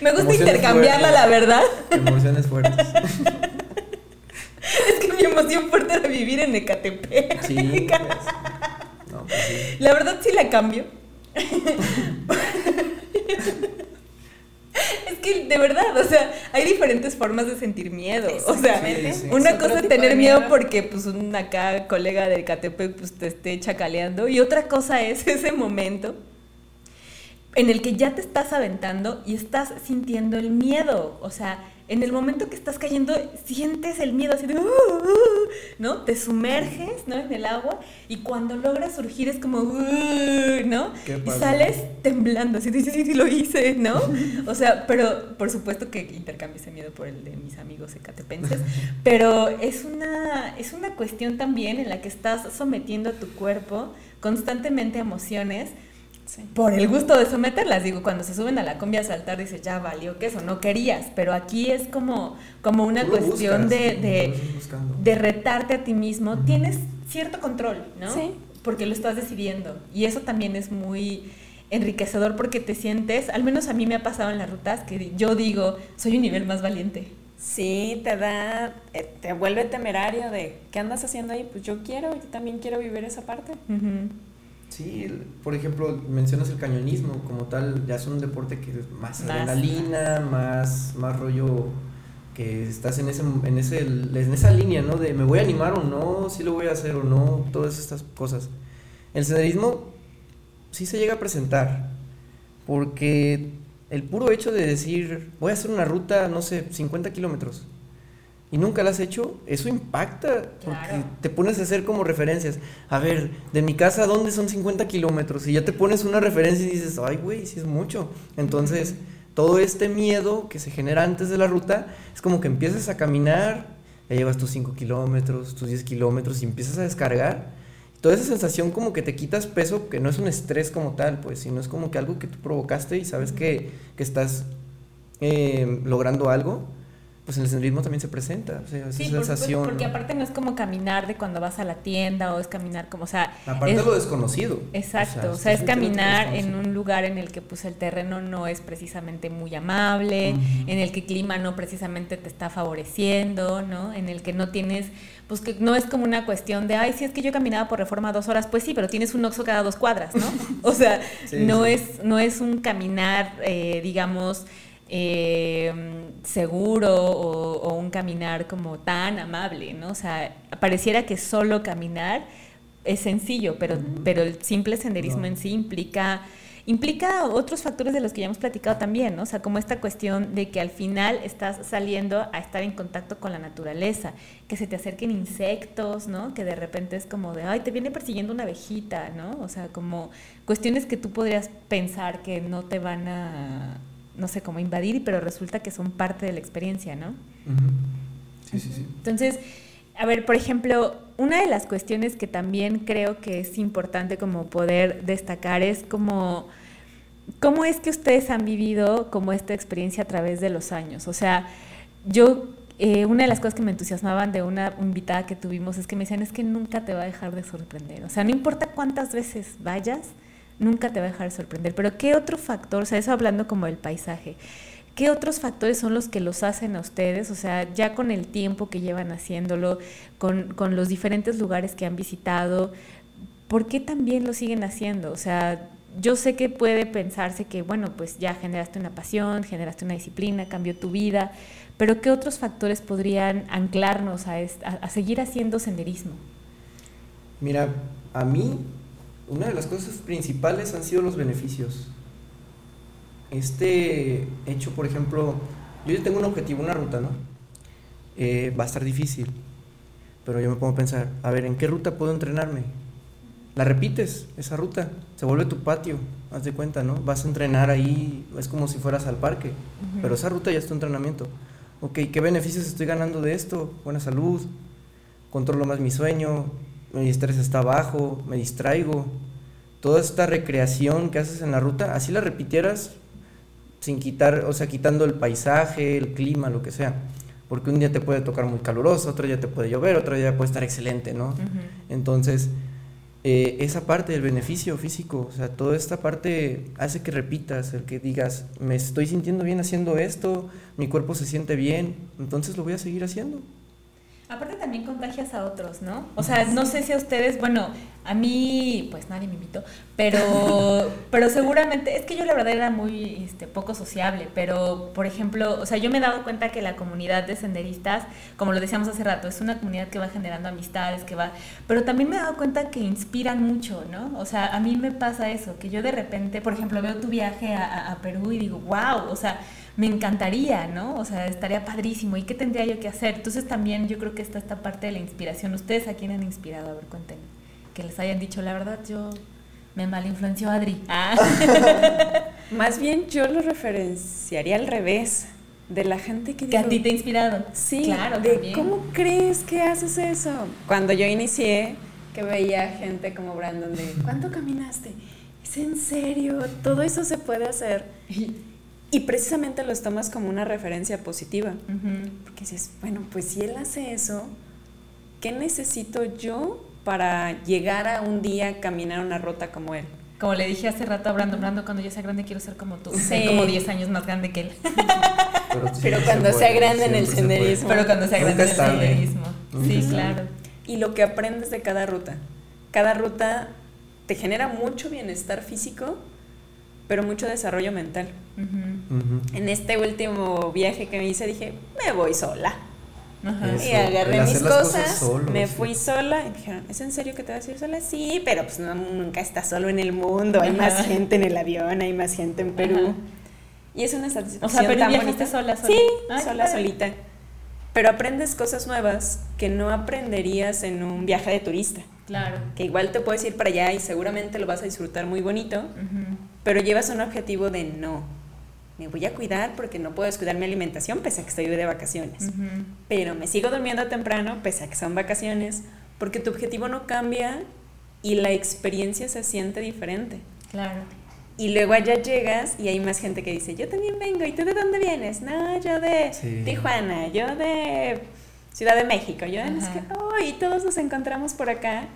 Speaker 1: me gusta
Speaker 2: Emociones
Speaker 1: intercambiarla,
Speaker 2: fuertes.
Speaker 1: la verdad.
Speaker 2: Emociones fuertes. [laughs]
Speaker 1: Es que mi emoción fuerte era vivir en Ecatepec.
Speaker 2: Sí. [laughs] pues. No, pues sí.
Speaker 1: La verdad sí la cambio. [laughs] es que de verdad, o sea, hay diferentes formas de sentir miedo. O sea,
Speaker 3: Exactamente.
Speaker 2: Sí, sí.
Speaker 1: una cosa es
Speaker 3: de
Speaker 1: tener miedo
Speaker 3: miedo.
Speaker 1: porque pues un acá colega del Catepec pues te esté chacaleando y otra cosa es ese momento en el que ya te estás aventando y estás sintiendo el miedo, o sea, en el momento que estás cayendo sientes el miedo así de, "Uh, uh", ¿no? Te sumerges, ¿no? En el agua y cuando logras surgir es como, "Uh", ¿no? Y sales temblando, así dices, sí, sí, lo hice, ¿no? O sea, pero por supuesto que intercambio ese miedo por el de mis amigos ecatepenses, [laughs] pero es una, es una cuestión también en la que estás sometiendo a tu cuerpo constantemente a emociones
Speaker 3: Sí.
Speaker 1: por el gusto de someterlas. Digo, cuando se suben a la combi a saltar, dices, ya valió que eso, no querías, pero aquí es como, como una
Speaker 2: Tú
Speaker 1: cuestión
Speaker 2: buscas,
Speaker 1: de, de, de retarte a ti mismo. Tienes cierto control, ¿no?
Speaker 3: Sí.
Speaker 1: Porque lo estás decidiendo. Y eso también es muy enriquecedor porque te sientes, al menos a mí me ha pasado en las rutas, que yo digo, soy un nivel más valiente.
Speaker 3: Sí, te da, eh, te vuelve temerario de, ¿qué andas haciendo ahí? Pues yo quiero, yo también quiero vivir esa parte.
Speaker 2: Sí, por ejemplo, mencionas el cañonismo como tal, ya es un deporte que es más
Speaker 1: Más.
Speaker 2: adrenalina, más, más rollo que estás en ese, en ese, en esa línea, ¿no? De me voy a animar o no, si lo voy a hacer o no, todas estas cosas. El senderismo sí se llega a presentar, porque el puro hecho de decir, voy a hacer una ruta, no sé, 50 kilómetros, y nunca la has hecho, eso impacta, porque
Speaker 1: Claro.
Speaker 2: te pones a hacer como referencias. A ver, de mi casa a dónde son 50 kilómetros, y ya te pones una referencia y dices, ay, güey, sí es mucho. Entonces, todo este miedo que se genera antes de la ruta, es como que empiezas a caminar, ya llevas tus 5 kilómetros, tus 10 kilómetros, y empiezas a descargar. Toda esa sensación como que te quitas peso, que no es un estrés como tal, pues, sino es como que algo que tú provocaste y sabes que, que estás eh, logrando algo pues el senderismo también se presenta, o sea, esa sensación.
Speaker 1: porque aparte no es como caminar de cuando vas a la tienda o es caminar como, o sea...
Speaker 2: Aparte
Speaker 1: es,
Speaker 2: lo desconocido.
Speaker 1: Exacto, o sea, es caminar en un lugar en el que pues el terreno no es precisamente muy amable, en el que el clima no precisamente te está favoreciendo, ¿no? En el que no tienes, pues que no es como una cuestión de, ay, si es que yo caminaba por reforma dos horas, pues sí, pero tienes un oxo cada dos cuadras, ¿no? [laughs] o sea, no, Es, no es un caminar, eh, digamos eh, seguro o, un caminar como tan amable, ¿no? O sea, pareciera que solo caminar es sencillo, pero, pero el simple senderismo en sí implica implica otros factores de los que ya hemos platicado también, ¿no? O sea, como esta cuestión de que al final estás saliendo a estar en contacto con la naturaleza, que se te acerquen insectos, ¿no? Que de repente es como de, ay, te viene persiguiendo una abejita, ¿no? O sea, como cuestiones que tú podrías pensar que no te van a no sé cómo invadir, pero resulta que son parte de la experiencia, ¿no?
Speaker 2: Sí, sí, sí.
Speaker 1: Entonces, a ver, por ejemplo, una de las cuestiones que también creo que es importante como poder destacar es como, ¿cómo es que ustedes han vivido como esta experiencia a través de los años? O sea, yo, eh, una de las cosas que me entusiasmaban de una invitada que tuvimos es que me decían, es que nunca te va a dejar de sorprender. O sea, no importa cuántas veces vayas, nunca te va a dejar sorprender. Pero ¿qué otro factor, o sea, eso hablando como del paisaje, qué otros factores son los que los hacen a ustedes? O sea, ya con el tiempo que llevan haciéndolo, con, con los diferentes lugares que han visitado, ¿por qué también lo siguen haciendo? O sea, yo sé que puede pensarse que, bueno, pues ya generaste una pasión, generaste una disciplina, cambió tu vida, pero ¿qué otros factores podrían anclarnos a, a seguir haciendo senderismo?
Speaker 2: Mira, a mí una de las cosas principales han sido los beneficios. Este hecho, por ejemplo, yo ya tengo un objetivo, una ruta, ¿no? Eh, va a estar difícil, pero yo me pongo a pensar, a ver, ¿en qué ruta puedo entrenarme? La repites, esa ruta, se vuelve tu patio, haz de cuenta, ¿no? Vas a entrenar ahí, es como si fueras al parque, pero esa ruta ya es tu entrenamiento. Ok, ¿qué beneficios estoy ganando de esto? Buena salud, controlo más mi sueño, mi estrés está bajo, me distraigo. Toda esta recreación que haces en la ruta, así la repitieras sin quitar, o sea, quitando el paisaje, el clima, lo que sea. Porque un día te puede tocar muy caluroso, otro día te puede llover, otro día puede estar excelente, ¿no? Entonces, eh, esa parte del beneficio físico, o sea, toda esta parte hace que repitas, el que digas, me estoy sintiendo bien haciendo esto, mi cuerpo se siente bien, entonces lo voy a seguir haciendo.
Speaker 1: Aparte también contagias a otros, ¿no? O sea, no sé si a ustedes, bueno, a mí, pues nadie me invitó, pero, [laughs] pero seguramente, es que yo la verdad era muy este, poco sociable, pero por ejemplo, o sea, yo me he dado cuenta que la comunidad de senderistas, como lo decíamos hace rato, es una comunidad que va generando amistades, que va, pero también me he dado cuenta que inspiran mucho, ¿no? O sea, a mí me pasa eso, que yo de repente, por ejemplo, veo tu viaje a, a Perú y digo, wow, o sea, me encantaría, ¿no? O sea, estaría padrísimo. ¿Y qué tendría yo que hacer? Entonces también yo creo que está esta parte de la inspiración. ¿Ustedes a quién han inspirado? A ver, cuéntenme. Que les hayan dicho, la verdad, yo me malinfluenció Adri. Ah. [laughs]
Speaker 3: Más bien yo lo referenciaría al revés. De la gente que...
Speaker 1: Que a ti te ha inspirado.
Speaker 3: Sí, claro. De cómo crees que haces eso. Cuando yo inicié, que veía gente como Brandon de, ¿cuánto caminaste? ¿Es en serio? Todo eso se puede hacer. Y precisamente los tomas como una referencia positiva. Porque dices, bueno, pues si él hace eso, ¿qué necesito yo para llegar a un día caminar una ruta como él?
Speaker 1: Como le dije hace rato a Brando, Brando, cuando yo sea grande quiero ser como tú. Ser como 10 años más grande que él. [laughs]
Speaker 3: Pero, cuando sea grande en el senderismo.
Speaker 1: Pero cuando sea grande en el senderismo. Sí, claro.
Speaker 3: Y lo que aprendes de cada ruta. Cada ruta te genera mucho bienestar físico, pero mucho desarrollo mental. En este último viaje que me hice dije, me voy sola. y agarré mis cosas, me fui sola y me dijeron, ¿es en serio que te vas a ir sola? Sí, pero pues no, nunca estás solo en el mundo, hay más gente en el avión, hay más gente en Perú. Y es una satisfacción.
Speaker 1: O sea, pero viajaste sola, sola.
Speaker 3: Sí, sola, solita. Pero aprendes cosas nuevas que no aprenderías en un viaje de turista.
Speaker 1: Claro.
Speaker 3: Que igual te puedes ir para allá y seguramente lo vas a disfrutar muy bonito, pero llevas un objetivo de no. Me voy a cuidar porque no puedo descuidar mi alimentación pese a que estoy de vacaciones. Pero me sigo durmiendo temprano pese a que son vacaciones, porque tu objetivo no cambia y la experiencia se siente diferente.
Speaker 1: Claro.
Speaker 3: Y luego allá llegas y hay más gente que dice, yo también vengo, ¿y tú de dónde vienes? No, yo de
Speaker 2: Sí.
Speaker 3: Tijuana, yo de Ciudad de México, yo de...
Speaker 1: Ajá.
Speaker 3: qué. Oh, y todos nos encontramos por acá.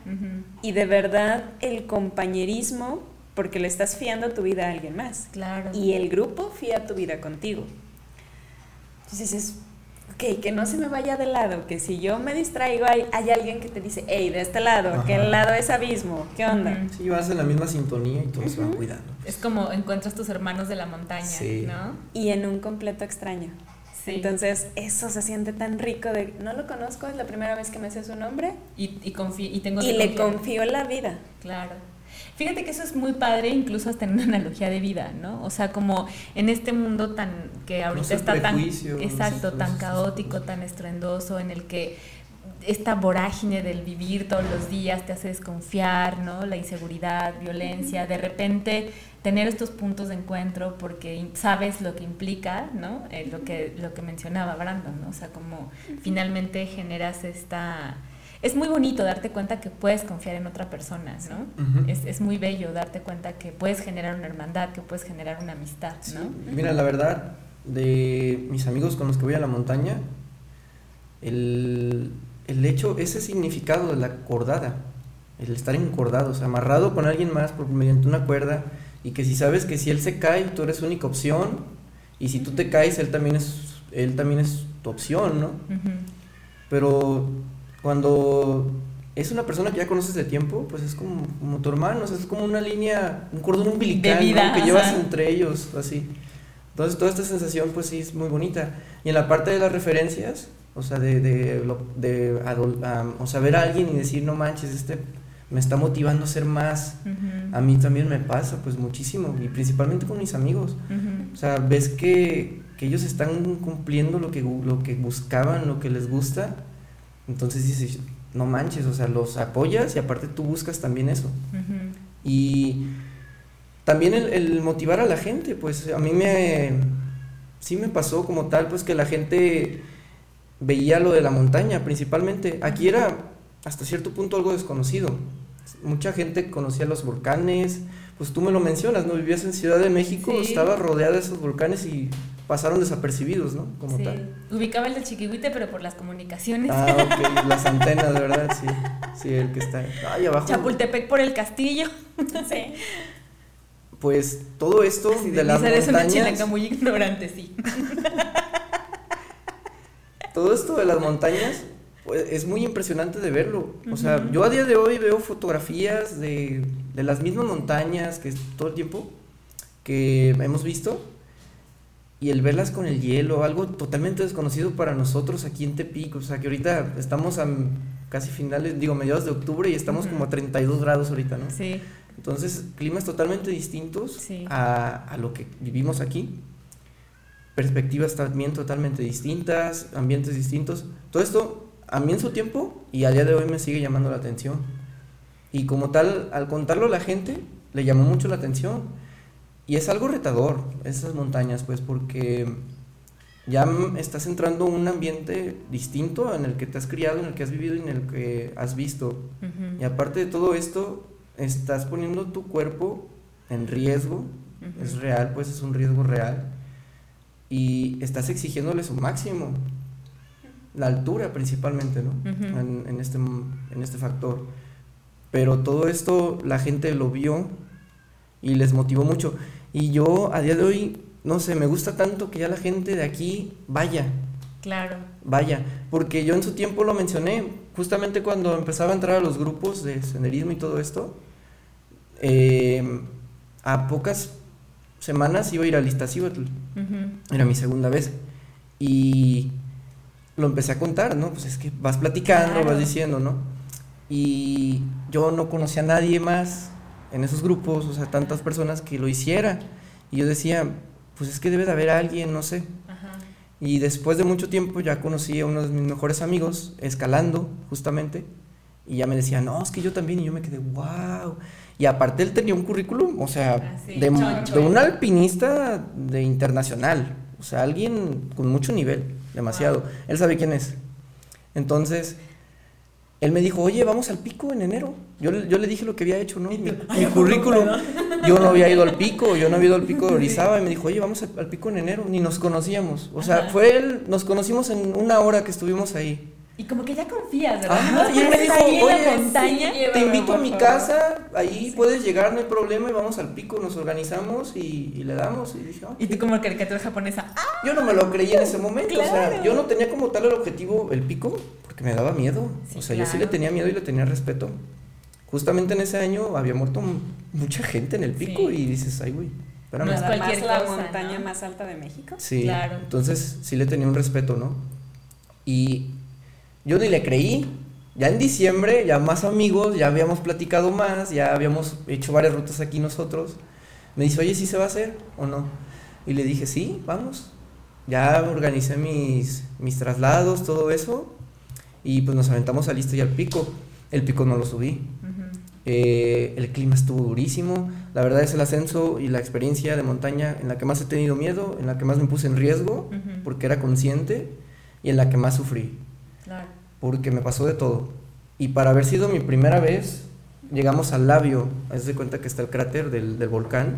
Speaker 3: Y de verdad el compañerismo, porque le estás fiando tu vida a alguien más.
Speaker 1: Claro.
Speaker 3: Y el grupo fía tu vida contigo. Entonces es, ok, que no se me vaya de lado, que si yo me distraigo hay, hay alguien que te dice, hey, de este lado, que
Speaker 2: Ajá.
Speaker 3: el lado es abismo, ¿qué onda?
Speaker 2: Sí, vas en la misma sintonía y todos se van cuidando.
Speaker 1: Es como encuentras tus hermanos de la montaña,
Speaker 2: Sí.
Speaker 1: ¿no?
Speaker 3: Y en un completo extraño.
Speaker 1: Sí.
Speaker 3: Entonces eso se siente tan rico de, no lo conozco, es la primera vez que me sé su nombre
Speaker 1: Y, y, confí- y tengo
Speaker 3: y
Speaker 1: que
Speaker 3: le confío la vida.
Speaker 1: Claro. Fíjate que eso es muy padre, incluso hasta en una analogía de vida, ¿no? O sea, como en este mundo tan que ahorita está tan exacto, tan caótico, tan estruendoso, en el que esta vorágine del vivir todos los días te hace desconfiar, ¿no? La inseguridad, violencia, de repente tener estos puntos de encuentro porque sabes lo que implica, ¿no? Eh, lo que lo que mencionaba Brandon, ¿no? O sea, como finalmente generas esta es muy bonito darte cuenta que puedes confiar en otra persona, ¿no?
Speaker 2: Ujú.
Speaker 1: es, es muy bello darte cuenta que puedes generar una hermandad, que puedes generar una amistad, ¿no?
Speaker 2: Mira, la verdad, de mis amigos con los que voy a la montaña, el, el hecho, ese significado de la cordada, el estar encordados, amarrado con alguien más por, mediante una cuerda, y que si sabes que si él se cae, tú eres su única opción, y si tú te caes, él también es, él también es tu opción, ¿no?
Speaker 1: Ujú.
Speaker 2: Pero cuando es una persona que ya conoces de tiempo, pues es como, como tu hermano, o sea, es como una línea, un cordón umbilical
Speaker 1: De vida,
Speaker 2: ¿no? que llevas
Speaker 1: ajá.
Speaker 2: entre ellos, así. Entonces toda esta sensación pues sí es muy bonita. Y en la parte de las referencias, o sea, de, de, de adol- am, o sea, ver a alguien y decir, no manches, este me está motivando a ser más.
Speaker 1: Ujú.
Speaker 2: A mí también me pasa pues muchísimo, y principalmente con mis amigos.
Speaker 1: Ujú.
Speaker 2: O sea, ves que, que ellos están cumpliendo lo que, lo que buscaban, lo que les gusta. Entonces dices, no manches, o sea, los apoyas y aparte tú buscas también eso. Y también el, el motivar a la gente, pues a mí me... Sí me pasó como tal, pues que la gente veía lo de la montaña principalmente. Aquí era hasta cierto punto algo desconocido. Mucha gente conocía los volcanes, pues tú me lo mencionas, ¿no? Vivías en Ciudad de México,
Speaker 1: Sí.
Speaker 2: estaba rodeada de esos volcanes y pasaron desapercibidos, ¿no? Como
Speaker 1: Sí.
Speaker 2: tal.
Speaker 1: Ubicaba el de Chiquihuite, pero por las comunicaciones.
Speaker 2: Ah, ok, [laughs] las antenas, de verdad, sí. Sí, el que está ahí abajo.
Speaker 1: Chapultepec por el castillo. [laughs]
Speaker 3: Sí.
Speaker 2: Pues todo esto
Speaker 1: Así
Speaker 2: de las
Speaker 1: una
Speaker 2: montañas.
Speaker 1: chilanca muy ignorante, sí. [laughs]
Speaker 2: todo esto de las montañas pues, es muy impresionante de verlo. O sea, yo a día de hoy veo fotografías de, de las mismas montañas que es todo el tiempo que hemos visto y el verlas con el hielo, algo totalmente desconocido para nosotros aquí en Tepic. O sea, que ahorita estamos a casi finales, digo, mediados de octubre y estamos
Speaker 1: Ujú.
Speaker 2: como a 32 grados ahorita, ¿no?
Speaker 1: Sí.
Speaker 2: Entonces, climas totalmente distintos
Speaker 1: Sí.
Speaker 2: a, a lo que vivimos aquí. Perspectivas también totalmente distintas, ambientes distintos. Todo esto a mí en su tiempo y a día de hoy me sigue llamando la atención. Y como tal, al contarlo a la gente, le llamó mucho la atención. Y es algo retador, esas montañas, pues, porque ya estás entrando a un ambiente distinto en el que te has criado, en el que has vivido y en el que has visto. Y aparte de todo esto, estás poniendo tu cuerpo en riesgo, es real, pues es un riesgo real, y estás exigiéndole su máximo, la altura principalmente, ¿no? En, en este, en este factor. Pero todo esto la gente lo vio y les motivó mucho. Y yo a día de hoy, no sé, me gusta tanto que ya la gente de aquí vaya,
Speaker 1: Claro.
Speaker 2: Vaya, porque yo en su tiempo lo mencioné, justamente cuando empezaba a entrar a los grupos de senderismo y todo esto, eh, a pocas semanas iba a ir a Iztaccíhuatl,
Speaker 1: Ujú.
Speaker 2: era mi segunda vez, y lo empecé a contar, ¿no? Pues es que vas platicando,
Speaker 1: Claro.
Speaker 2: vas diciendo, ¿no? Y yo no conocía a nadie más en esos grupos, o sea, tantas personas que lo hiciera, y yo decía, pues es que debe de haber alguien, no sé,
Speaker 1: Ajá.
Speaker 2: y después de mucho tiempo ya conocí a uno de mis mejores amigos, escalando justamente, y ya me decía, no, es que yo también, y yo me quedé, wow. Y aparte él tenía un currículum, o sea,
Speaker 1: Así,
Speaker 2: de, de un alpinista de internacional, o sea, alguien con mucho nivel, demasiado. Él sabe quién es. Entonces, él me dijo, oye, vamos al pico en enero. Yo, le- yo le dije lo que había hecho, ¿no? Mi, mi
Speaker 1: "Ay, ¿a poco,
Speaker 2: currículum.
Speaker 1: perdón?"
Speaker 2: Yo no había ido al pico, yo no había ido al pico de Orizaba y me dijo, oye, vamos al, al pico en enero. Ni nos conocíamos. O sea,
Speaker 1: Ajá.
Speaker 2: fue él, nos conocimos en una hora que estuvimos ahí.
Speaker 1: Y como que ya confías, ¿verdad?
Speaker 2: Ajá, y él me dijo, "Oye,
Speaker 1: montaña.
Speaker 3: sí,
Speaker 2: Te invito a mi casa, ahí puedes llegar, no hay problema, y vamos al pico, nos organizamos y, y le damos. Y dije, "Ah,
Speaker 1: Y tú como caricatura japonesa. ¡Ah!
Speaker 2: Yo no me lo creí en ese momento, o sea, yo no tenía como tal el objetivo el pico, porque me daba miedo.
Speaker 1: Sí,
Speaker 2: o sea, yo sí le tenía miedo y le tenía respeto. Justamente en ese año había muerto mucha gente en el pico
Speaker 1: Sí.
Speaker 2: y dices, ay, güey, espérame.
Speaker 1: No es cualquier
Speaker 3: más la
Speaker 1: cosa,
Speaker 3: montaña
Speaker 1: ¿no?
Speaker 3: más alta de México.
Speaker 2: Sí,
Speaker 1: Claro.
Speaker 2: entonces sí le tenía un respeto, ¿no? Y yo ni le creí. Ya en diciembre, ya más amigos, ya habíamos platicado más, ya habíamos hecho varias rutas aquí nosotros. Me dice, oye, ¿sí se va a hacer o no? Y le dije, sí, vamos. Ya organicé mis, mis traslados, todo eso. Y pues nos aventamos a Listo y al pico. El pico no lo subí. Eh, el clima estuvo durísimo. La verdad es el ascenso y la experiencia de montaña en la que más he tenido miedo, en la que más me puse en riesgo, porque era consciente, y en la que más sufrí. Porque me pasó de todo. Y para haber sido mi primera vez, llegamos al labio, haz de cuenta que está el cráter del, del volcán,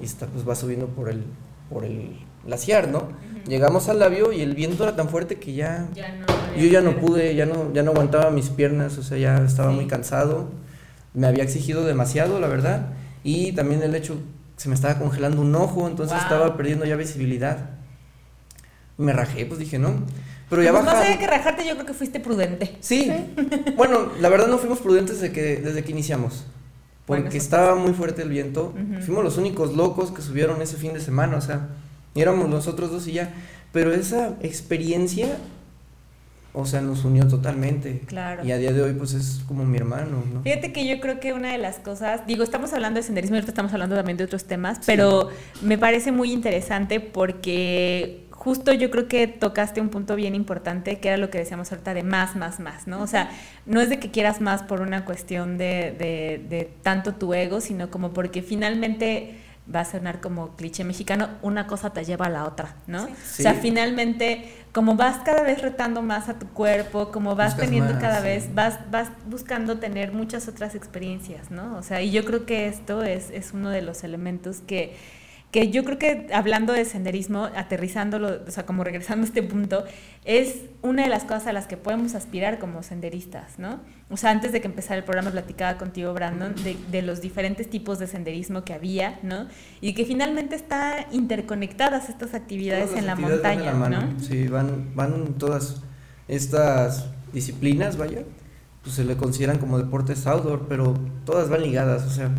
Speaker 2: y está, pues va subiendo por el, por el glaciar, ¿no? Llegamos al labio y el viento era tan fuerte que ya
Speaker 1: Ya no
Speaker 2: yo ya no pude, ya no, ya no aguantaba mis piernas, o sea, ya estaba
Speaker 1: Sí.
Speaker 2: muy cansado. Me había exigido demasiado, la verdad. Y también el hecho, se me estaba congelando un ojo, entonces
Speaker 1: Wow.
Speaker 2: estaba perdiendo ya visibilidad. Me rajé, pues dije, no. Pero ya
Speaker 1: Pues más allá de que rajarte, yo creo que fuiste prudente.
Speaker 2: Sí. [laughs] bueno, la verdad no fuimos prudentes desde que, desde que iniciamos. Porque
Speaker 1: Bueno,
Speaker 2: estaba muy fuerte el viento. Fuimos los únicos locos que subieron ese fin de semana, o sea, y éramos nosotros dos y ya. Pero esa experiencia, o sea, nos unió totalmente.
Speaker 1: Claro.
Speaker 2: Y a día de hoy, pues es como mi hermano, ¿no?
Speaker 1: Fíjate que yo creo que una de las cosas, digo, estamos hablando de senderismo y ahorita estamos hablando también de otros temas, pero me parece muy interesante porque justo yo creo que tocaste un punto bien importante, que era lo que decíamos ahorita de más, más, más, ¿no? O sea, no es de que quieras más por una cuestión de, de, de tanto tu ego, sino como porque finalmente va a sonar como cliché mexicano, una cosa te lleva a la otra, ¿no?
Speaker 3: Sí.
Speaker 1: O sea, finalmente, como vas cada vez retando más a tu cuerpo, como vas
Speaker 2: Buscas
Speaker 1: teniendo
Speaker 2: más,
Speaker 1: cada
Speaker 2: sí.
Speaker 1: vez, vas, vas buscando tener muchas otras experiencias, ¿no? O sea, y yo creo que esto es, es uno de los elementos que, que yo creo que hablando de senderismo, aterrizándolo, o sea, como regresando a este punto, es una de las cosas a las que podemos aspirar como senderistas, ¿no? O sea, antes de que empezara el programa platicaba contigo, Brandon, de, de los diferentes tipos de senderismo que había, ¿no? Y que finalmente están interconectadas estas actividades en la
Speaker 2: actividades van de
Speaker 1: montaña,
Speaker 2: la mano.
Speaker 1: ¿no?
Speaker 2: Sí, van, van todas estas disciplinas, vaya, pues se le consideran como deportes outdoor, pero todas van ligadas, o sea,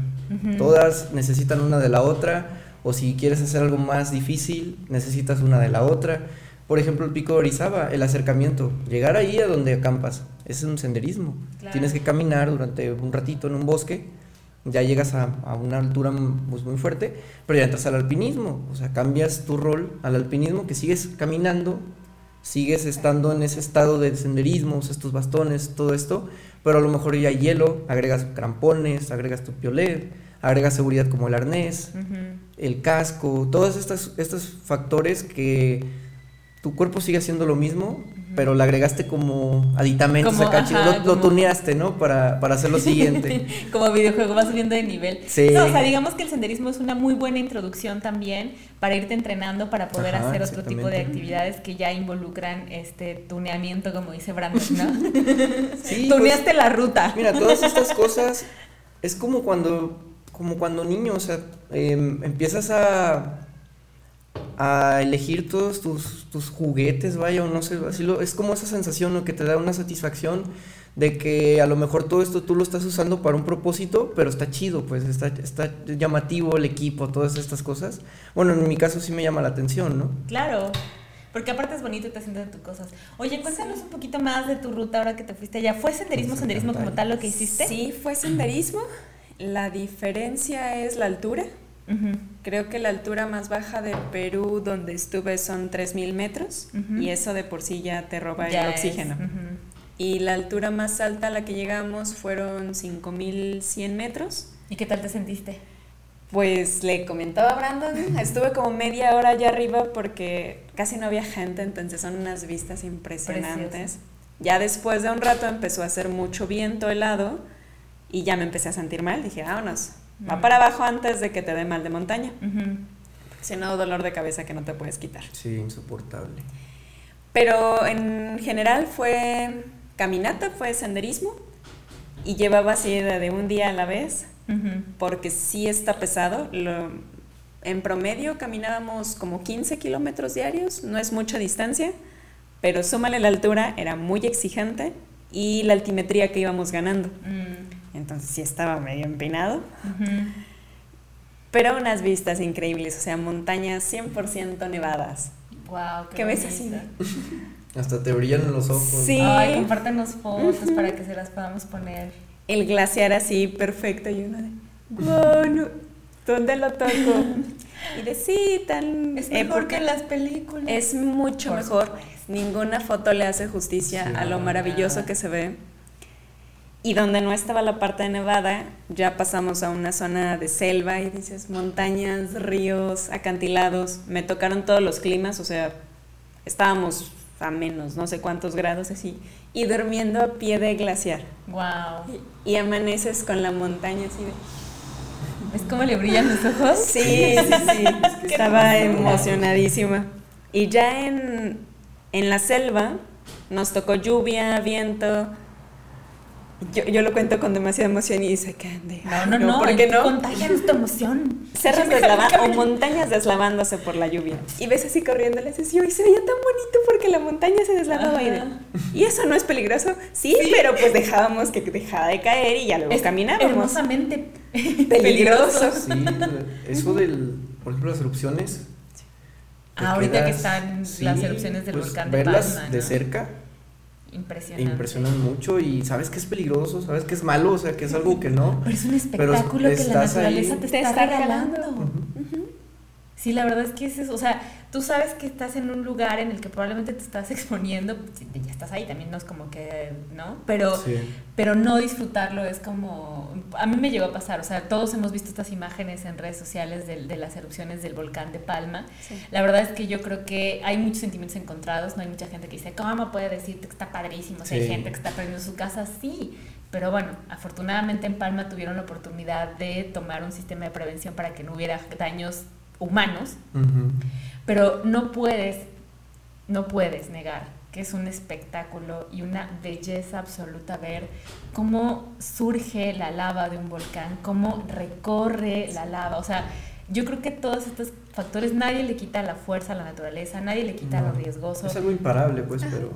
Speaker 2: todas necesitan una de la otra, o si quieres hacer algo más difícil, necesitas una de la otra. Por ejemplo, el pico de Orizaba, el acercamiento, llegar ahí a donde acampas, es un senderismo.
Speaker 1: Claro.
Speaker 2: Tienes que caminar durante un ratito en un bosque, ya llegas a, a una altura pues, muy fuerte, pero ya entras al alpinismo, o sea, cambias tu rol al alpinismo, que sigues caminando, sigues estando en ese estado de senderismo, estos bastones, todo esto, pero a lo mejor ya hay hielo, agregas crampones, agregas tu piolet, agregas seguridad como el arnés, el casco, todos estos, estos factores que tu cuerpo sigue haciendo lo mismo, pero le agregaste como aditamentos
Speaker 1: Como,
Speaker 2: acá, chido,
Speaker 1: ajá,
Speaker 2: lo, tuneaste, ¿no? Para, para hacer lo siguiente. [laughs]
Speaker 1: Como videojuego vas subiendo de nivel.
Speaker 2: Sí.
Speaker 1: No, o sea, digamos que el senderismo es una muy buena introducción también para irte entrenando para poder
Speaker 2: Ajá,
Speaker 1: hacer otro tipo de actividades que ya involucran este tuneamiento, como dice Brandon, ¿no? [laughs] [laughs]
Speaker 2: Sí, pues,
Speaker 1: Tuneaste la ruta.
Speaker 2: Mira, todas estas cosas es como cuando, como cuando niño, o sea, em, empiezas a, a elegir todos tus, tus juguetes, vaya, o no sé, así lo, es como esa sensación ¿no? que te da una satisfacción de que a lo mejor todo esto tú lo estás usando para un propósito, pero está chido, pues está, está llamativo el equipo, todas estas cosas. Bueno, en mi caso sí me llama la atención, ¿no?
Speaker 1: Claro. Porque aparte es bonito y te haciendo tus cosas. Oye, cuéntanos un poquito más de tu ruta ahora que te fuiste allá. ¿Fue senderismo, senderismo como tal lo que hiciste?
Speaker 3: Sí, fue senderismo. La diferencia es la altura. Creo que la altura más baja de Perú donde estuve son 3.000 metros y eso de por sí ya te roba
Speaker 1: Ya
Speaker 3: el oxígeno. Y la altura más alta a la que llegamos fueron 5.100 metros.
Speaker 1: ¿Y qué tal te sentiste?
Speaker 3: Pues le comentaba a Brandon, [laughs] estuve como media hora allá arriba porque casi no había gente, entonces son unas vistas impresionantes. Ya después de un rato empezó a hacer mucho viento helado y ya me empecé a sentir mal. Dije, vámonos, va
Speaker 1: Mm.
Speaker 3: para abajo antes de que te dé mal de montaña.
Speaker 1: Ujú.
Speaker 3: Si no, dolor de cabeza que no te puedes quitar.
Speaker 2: Sí, insoportable.
Speaker 3: Pero en general fue caminata, fue senderismo y llevaba así de, un día a la vez porque sí está pesado. Lo- en promedio caminábamos como 15 kilómetros diarios, no es mucha distancia, pero súmale la altura, era muy exigente y la altimetría que íbamos ganando.
Speaker 1: Mm.
Speaker 3: Entonces sí estaba medio empinado, pero unas vistas increíbles, o sea, montañas 100% nevadas.
Speaker 1: Wow, qué
Speaker 3: ¿Qué ves así? [laughs]
Speaker 2: Hasta te brillan los ojos.
Speaker 3: Sí.
Speaker 1: Ay, compártenos fotos para que se las podamos poner.
Speaker 3: El glaciar así perfecto y uno de, wow, no, ¿dónde lo toco? Y de sí, tan...
Speaker 1: Es
Speaker 3: eh,
Speaker 1: mejor
Speaker 3: porque
Speaker 1: que las películas.
Speaker 3: Es mucho
Speaker 1: Por
Speaker 3: mejor.
Speaker 1: supuesto.
Speaker 3: Ninguna foto le hace justicia
Speaker 2: Sí,
Speaker 3: a lo maravilloso
Speaker 1: nada.
Speaker 3: que se ve. Y donde no estaba la parte de Nevada, ya pasamos a una zona de selva y dices montañas, ríos, acantilados. Me tocaron todos los climas, o sea, estábamos a menos, no sé cuántos grados así, y durmiendo a pie de glaciar.
Speaker 1: Wow.
Speaker 3: Y, y amaneces con la montaña así de...
Speaker 1: ¿Ves cómo le brillan los ojos?
Speaker 3: Sí, sí, sí. [laughs] Estaba emocionadísima. Y ya en, en la selva nos tocó lluvia, viento. Yo, yo lo cuento con demasiada emoción y dice que ande.
Speaker 1: No, no, no.
Speaker 3: ¿Por qué no?
Speaker 1: Contagian tu emoción.
Speaker 3: Cerros deslava- o montañas deslavándose por la lluvia. Y ves así corriendo, le dices, y se veía tan bonito porque la montaña se deslavaba. Y. ¿y eso no es peligroso? Sí, pero pues dejábamos que dejara de caer y ya luego
Speaker 1: Es
Speaker 3: caminábamos.
Speaker 1: hermosamente [laughs]
Speaker 3: Peligroso.
Speaker 2: Sí, [laughs] eso del, por ejemplo, las erupciones. te
Speaker 1: Ah, ahorita que están
Speaker 2: sí,
Speaker 1: las erupciones del
Speaker 2: pues,
Speaker 1: volcán de
Speaker 2: verlas
Speaker 1: Palma,
Speaker 2: de
Speaker 1: ¿no?
Speaker 2: cerca
Speaker 1: Impresionante.
Speaker 2: impresionan mucho y sabes que es peligroso, sabes que es malo, o sea, que es algo que no. [laughs]
Speaker 1: Pero es un espectáculo que la
Speaker 2: ahí.
Speaker 1: naturaleza te
Speaker 3: Te
Speaker 1: está, regalando. Sí, la verdad es que es eso. O sea, tú sabes que estás en un lugar en el que probablemente te estás exponiendo. si ya estás ahí, también no es como que, ¿no? Pero,
Speaker 2: Sí.
Speaker 1: pero no disfrutarlo es como. A mí me llegó a pasar. O sea, todos hemos visto estas imágenes en redes sociales de, de las erupciones del volcán de Palma.
Speaker 3: Sí.
Speaker 1: La verdad es que yo creo que hay muchos sentimientos encontrados. No hay mucha gente que dice, ¿cómo puede decirte que está padrísimo? Si hay
Speaker 2: Sí.
Speaker 1: gente que está perdiendo su casa, sí. Pero bueno, afortunadamente en Palma tuvieron la oportunidad de tomar un sistema de prevención para que no hubiera daños humanos, pero no puedes, no puedes negar que es un espectáculo y una belleza absoluta ver cómo surge la lava de un volcán, cómo recorre la lava, o sea, yo creo que todos estos factores nadie le quita la fuerza a la naturaleza, nadie le quita
Speaker 2: No.
Speaker 1: lo riesgoso.
Speaker 2: Es algo imparable, pues, pero.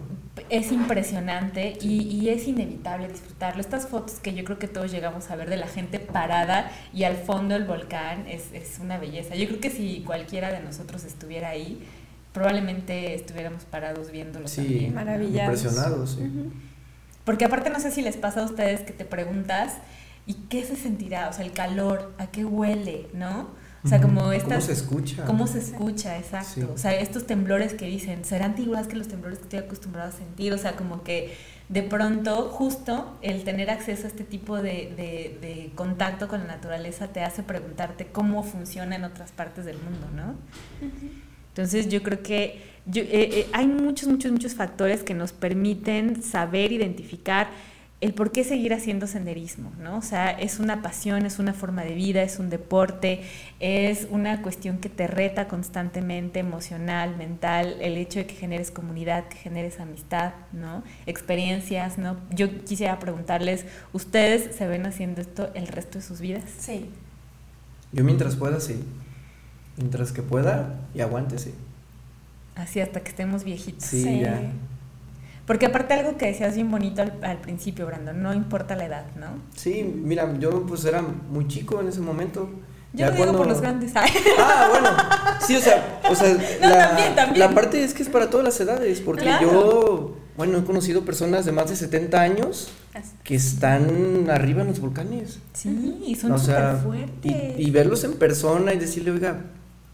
Speaker 1: Es impresionante y, y es inevitable disfrutarlo. Estas fotos que yo creo que todos llegamos a ver de la gente parada y al fondo el volcán es, es una belleza. Yo creo que si cualquiera de nosotros estuviera ahí, probablemente estuviéramos parados viéndolo
Speaker 2: Sí,
Speaker 1: también.
Speaker 3: Maravillados.
Speaker 2: impresionados. sí.
Speaker 1: Porque aparte no sé si les pasa a ustedes que te preguntas, ¿y qué se sentirá? O sea, el calor, ¿a qué huele? ¿No? O sea, como estas...
Speaker 2: ¿Cómo se escucha?
Speaker 1: ¿Cómo se escucha? Exacto.
Speaker 2: Sí.
Speaker 1: O sea, estos temblores que dicen, serán igual que los temblores que estoy acostumbrado a sentir. O sea, como que de pronto, justo el tener acceso a este tipo de, de- de contacto con la naturaleza te hace preguntarte cómo funciona en otras partes del mundo, ¿no? Entonces yo creo que yo- eh, eh, hay muchos, muchos, muchos factores que nos permiten saber identificar el por qué seguir haciendo senderismo, ¿no? O sea, es una pasión, es una forma de vida, es un deporte, es una cuestión que te reta constantemente, emocional, mental, el hecho de que generes comunidad, que generes amistad, ¿no? Experiencias, ¿no? Yo quisiera preguntarles, ¿ustedes se ven haciendo esto el resto de sus vidas?
Speaker 3: Sí.
Speaker 2: Yo mientras pueda, sí. Mientras que pueda y aguante, sí.
Speaker 1: Así hasta que estemos viejitos.
Speaker 2: Sí,
Speaker 3: Sí.
Speaker 2: ya.
Speaker 1: Porque aparte algo que decías bien bonito al, al principio, Brandon, no importa la edad, ¿no?
Speaker 2: Sí, mira, yo pues era muy chico en ese momento.
Speaker 1: Yo lo digo por los grandes.
Speaker 2: Ah, bueno. Sí, o sea, o sea [laughs]
Speaker 1: No,
Speaker 2: la,
Speaker 1: también, también.
Speaker 2: la parte es que es para todas las edades, porque
Speaker 1: Claro.
Speaker 2: yo, bueno, he conocido personas de más de 70 años que están arriba en los volcanes.
Speaker 1: Sí, y son
Speaker 2: o
Speaker 1: súper
Speaker 2: sea,
Speaker 1: fuertes.
Speaker 2: y, y verlos en persona y decirle, oiga,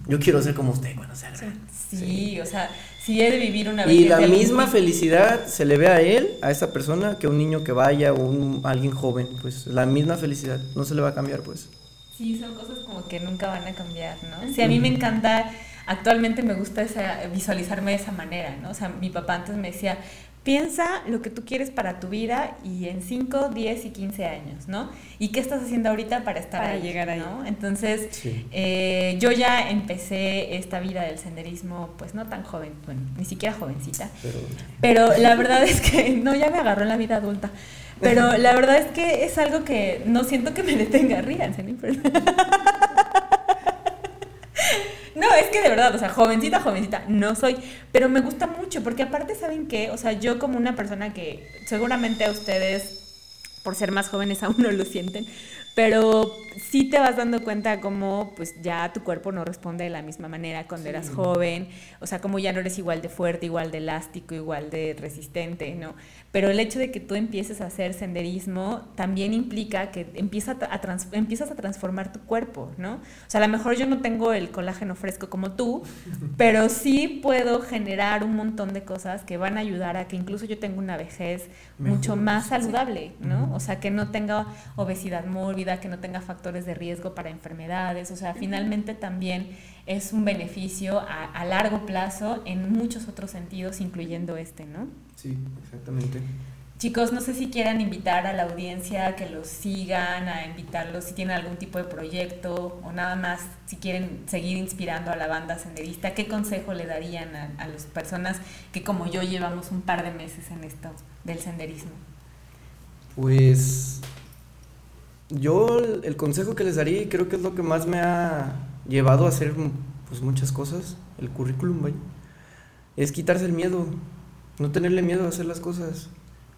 Speaker 2: yo quiero ser como usted cuando sea grande".
Speaker 1: Sí, o sea, sí he de vivir una vez.
Speaker 2: Y la misma felicidad se le ve a él, a esa persona, que a un niño que vaya o un, alguien joven. Pues la misma felicidad, no se le va a cambiar, pues.
Speaker 1: Sí, son cosas como que nunca van a cambiar, ¿no? Sí, a mí me encanta, actualmente me gusta esa, visualizarme de esa manera, ¿no? O sea, mi papá antes me decía, Piensa lo que tú quieres para tu vida y en 5, 10 y 15 años, ¿no? ¿Y qué estás haciendo ahorita para estar
Speaker 3: Para
Speaker 1: ahí,
Speaker 3: llegar ahí.
Speaker 1: ¿no? Entonces,
Speaker 2: Sí.
Speaker 1: eh, yo ya empecé esta vida del senderismo, pues no tan joven, bueno, ni siquiera jovencita,
Speaker 2: Pero
Speaker 1: pero la verdad es que [laughs] no, ya me agarró en la vida adulta. Pero [laughs] la verdad es que es algo que no siento que me detenga. Ríanse, ¿no? [laughs] No, es que de verdad, o sea, jovencita, jovencita, no soy, pero me gusta mucho, porque aparte, ¿saben qué? O sea, yo como una persona que seguramente a ustedes, por ser más jóvenes, [laughs] aún no lo sienten, pero sí te vas dando cuenta como pues ya tu cuerpo no responde de la misma manera cuando eras joven, o sea, como ya no eres igual de fuerte, igual de elástico, igual de resistente, ¿no? Pero el hecho de que tú empieces a hacer senderismo también implica que empieza a trans- empiezas a transformar tu cuerpo, ¿no? O sea, a lo mejor yo no tengo el colágeno fresco como tú, [laughs] pero sí puedo generar un montón de cosas que van a ayudar a que incluso yo tenga una vejez mucho más saludable, ¿no? O sea, que no tenga obesidad mórbida, que no tenga factores de riesgo para enfermedades, o sea, finalmente también es un beneficio a, a largo plazo en muchos otros sentidos, incluyendo este, ¿no?
Speaker 2: sí, exactamente.
Speaker 1: Chicos, no sé si quieran invitar a la audiencia a que los sigan, a invitarlos si tienen algún tipo de proyecto o nada más si quieren seguir inspirando a la banda senderista. ¿Qué consejo le darían a, a las personas que como yo llevamos un par de meses en esto del senderismo?
Speaker 2: Pues yo el consejo que les daría creo que es lo que más me ha llevado a hacer pues muchas cosas, el currículum, vaya, es quitarse el miedo, no tenerle miedo a hacer las cosas,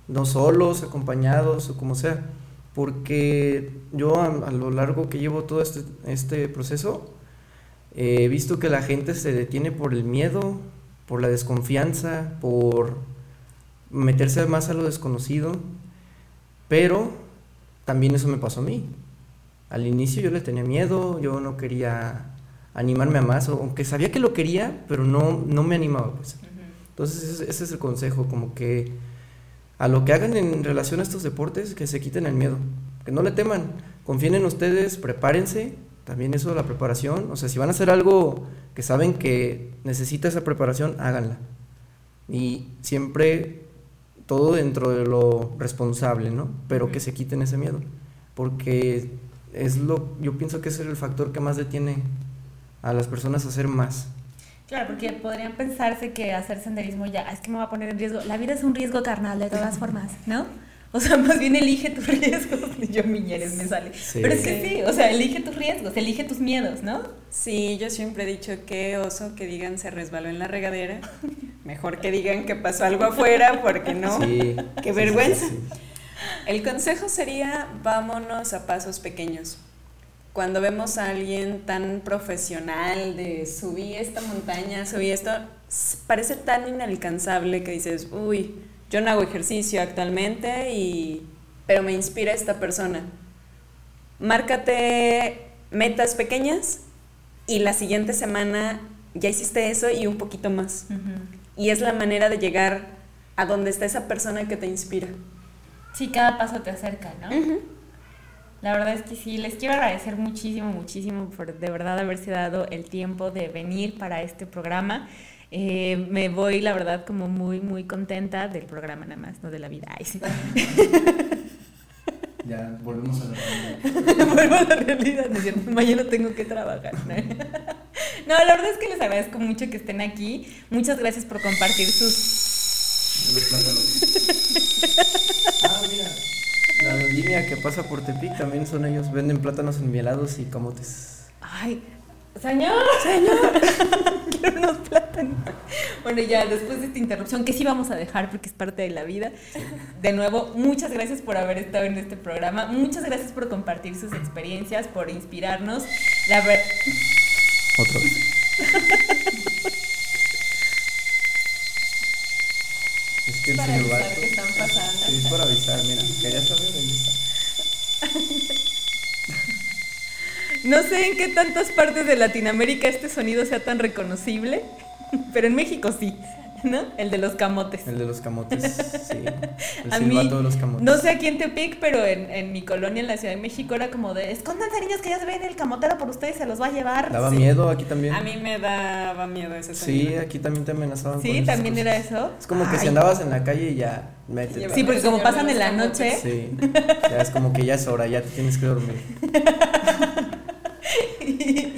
Speaker 2: no solos, acompañados o como sea, porque yo a, lo largo que llevo todo este, este proceso he visto que la gente se detiene por el miedo, por la desconfianza, por meterse más a lo desconocido, pero también eso me pasó a mí. Al inicio yo le tenía miedo, yo no quería animarme a más, aunque sabía que lo quería, pero no, no me animaba. Pues. Entonces ese, ese es el consejo, como que a lo que hagan en relación a estos deportes, que se quiten el miedo, que no le teman, confíen en ustedes, prepárense, también eso de la preparación, o sea, si van a hacer algo que saben que necesita esa preparación, háganla. Y siempre todo dentro de lo responsable, ¿no? Pero que se quiten ese miedo, porque es lo, yo pienso que ese es el factor que más detiene a las personas a hacer más.
Speaker 1: Claro, porque podrían pensarse que hacer senderismo ya "Ah, es que me va a poner en riesgo. La vida es un riesgo carnal de todas formas, ¿no? O sea, más bien elige tus [laughs] riesgos. Yo Miñeres me sale.
Speaker 2: Sí.
Speaker 1: Pero es que sí, o sea, elige tus riesgos, elige tus miedos, ¿no?
Speaker 3: Sí, yo siempre he dicho que oso que digan se resbaló en la regadera. Mejor que digan que pasó algo afuera, porque no.
Speaker 2: Sí, [laughs]
Speaker 3: Qué
Speaker 2: sí,
Speaker 3: vergüenza.
Speaker 2: sí, sí.
Speaker 3: El consejo sería vámonos a pasos pequeños. Cuando vemos a alguien tan profesional de subí esta montaña, subí esto, parece tan inalcanzable que dices, uy, yo no hago ejercicio actualmente y pero me inspira esta persona. Márcate metas pequeñas y la siguiente semana ya hiciste eso y un poquito más. Y es la manera de llegar a donde está esa persona que te inspira.
Speaker 1: Sí, cada paso te acerca, ¿no? La verdad es que sí, les quiero agradecer muchísimo, muchísimo por de verdad haberse dado el tiempo de venir para este programa. Eh, me voy, la verdad, como muy, muy contenta del programa nada más, no de la vida. Ay, sí. [laughs]
Speaker 2: Ya volvemos a la realidad. [laughs]
Speaker 1: Vuelvo a la realidad, ¿no es cierto? Mañana tengo que trabajar. ¿no? [laughs] No, la verdad es que les agradezco mucho que estén aquí. Muchas gracias por compartir sus...
Speaker 2: Los plátanos. ah, mira. La vendimia que pasa por Tepic también son ellos. Venden plátanos enmielados y camotes.
Speaker 1: Ay, señor, señor, [laughs] quiero unos plátanos. Bueno, ya después de esta interrupción, que sí vamos a dejar porque es parte de la vida. De nuevo, muchas gracias por haber estado en este programa. Muchas gracias por compartir sus experiencias, por inspirarnos. La ver-
Speaker 2: Otra vez. Es que el
Speaker 1: Para
Speaker 2: celular.
Speaker 1: avisar que están pasando.
Speaker 2: Sí, es para avisar, mira. Quería saber, ahí está. [laughs]
Speaker 1: No sé en qué tantas partes de Latinoamérica este sonido sea tan reconocible, [laughs] pero en México sí. ¿no? El de los camotes.
Speaker 2: El de los camotes, sí. El [laughs]
Speaker 1: A mí,
Speaker 2: silbato de los camotes.
Speaker 1: no sé aquí en Tepic, pero en, en mi colonia en la Ciudad de México era como de, escóndanse niños que ya se ven el camotero por ustedes, se los va a llevar.
Speaker 2: Daba
Speaker 1: sí.
Speaker 2: miedo aquí también.
Speaker 3: A mí me daba miedo ese
Speaker 2: Sí,
Speaker 3: sonido.
Speaker 2: aquí también te amenazaban.
Speaker 1: Sí,
Speaker 2: con
Speaker 1: también
Speaker 2: cosas.
Speaker 1: era eso.
Speaker 2: Es como que si andabas en la calle y ya, métete.
Speaker 1: Sí, porque como pasan en la noche
Speaker 2: Sí, ya es como que ya es hora, ya te tienes que dormir. [laughs]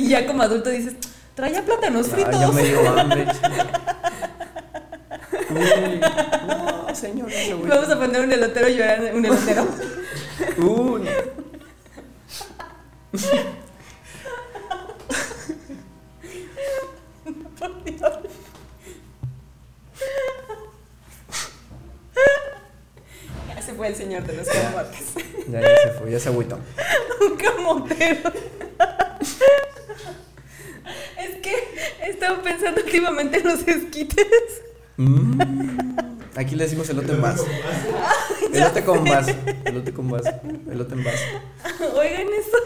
Speaker 1: y ya como adulto dices, traía plátanos
Speaker 2: Ah,
Speaker 1: fritos.
Speaker 2: ya me dio hambre. [laughs] Uy, no, señor, no.
Speaker 1: Vamos a poner un elotero llorando, un elotero.
Speaker 2: Uy.
Speaker 3: Ya se fue el señor de los camotes.
Speaker 2: Ya, ya se fue, ya se agüitó. [laughs]
Speaker 1: un camotero. Es que he estado pensando últimamente en los esquites.
Speaker 2: Mm. Aquí le decimos elote en vaso. Elote con vaso. Elote con vaso. Elote en vaso.
Speaker 1: Oigan eso.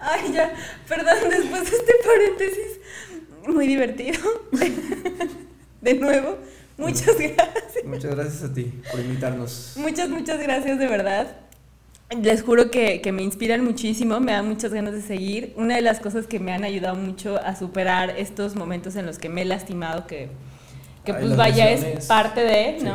Speaker 1: Ay, ya, perdón, después de este paréntesis, muy divertido. De nuevo, muchas gracias.
Speaker 2: Muchas gracias a ti por invitarnos.
Speaker 1: Muchas, muchas gracias de verdad. Les juro que, que me inspiran muchísimo, me dan muchas ganas de seguir. Una de las cosas que me han ayudado mucho a superar estos momentos en los que me he lastimado, que, que
Speaker 2: Ay,
Speaker 1: pues vaya, es parte de,
Speaker 2: Sí.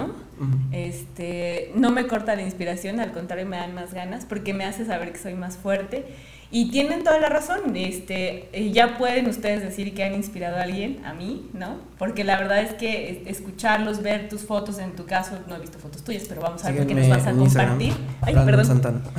Speaker 1: Este, no me corta la inspiración, al contrario me dan más ganas porque me hace saber que soy más fuerte y tienen toda la razón. Este, eh, ya pueden ustedes decir que han inspirado a alguien, a mí, ¿no? Porque la verdad es que escucharlos, ver tus fotos, en tu caso no he visto fotos tuyas, pero vamos a ver qué nos vas a
Speaker 2: Instagram,
Speaker 1: compartir. Ay, perdón.
Speaker 2: Santana. [laughs]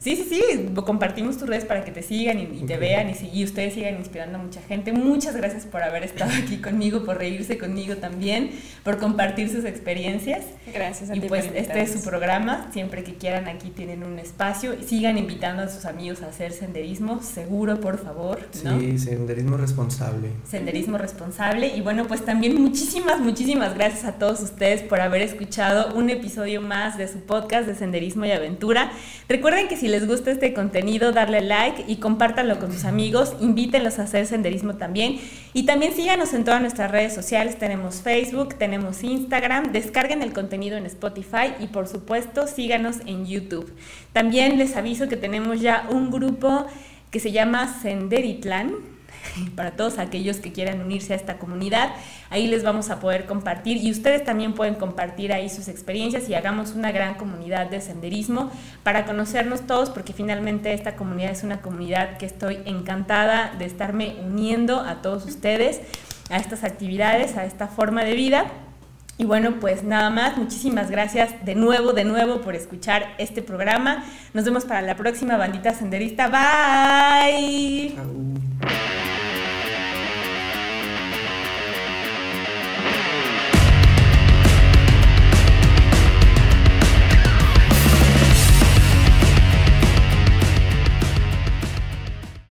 Speaker 1: Sí, sí, sí, compartimos tus redes para que te sigan y, y te vean y ustedes sigan inspirando a mucha gente. Muchas gracias por haber estado aquí conmigo, por reírse conmigo también, por compartir sus experiencias.
Speaker 3: Gracias a
Speaker 1: Y
Speaker 3: ti
Speaker 1: pues
Speaker 3: por
Speaker 1: este es su programa, siempre que quieran aquí tienen un espacio. Sigan invitando a sus amigos a hacer senderismo, seguro, por favor, ¿no?
Speaker 2: Sí, senderismo responsable.
Speaker 1: Senderismo responsable. Y bueno, pues también muchísimas, muchísimas gracias a todos ustedes por haber escuchado un episodio más de su podcast de Senderismo y Aventura. Recuerden que si les gusta este contenido, darle like y compártanlo con sus amigos, invítenlos a hacer senderismo también. Y también síganos en todas nuestras redes sociales, tenemos Facebook, tenemos Instagram, descarguen el contenido en Spotify y por supuesto síganos en YouTube. También les aviso que tenemos ya un grupo que se llama Senderitlán [laughs] para todos aquellos que quieran unirse a esta comunidad. Ahí les vamos a poder compartir y ustedes también pueden compartir ahí sus experiencias y hagamos una gran comunidad de senderismo para conocernos todos porque finalmente esta comunidad es una comunidad que estoy encantada de estarme uniendo a todos ustedes a estas actividades, a esta forma de vida. Y bueno, pues nada más, muchísimas gracias de nuevo, de nuevo por escuchar este programa. Nos vemos para la próxima bandita senderista. Bye.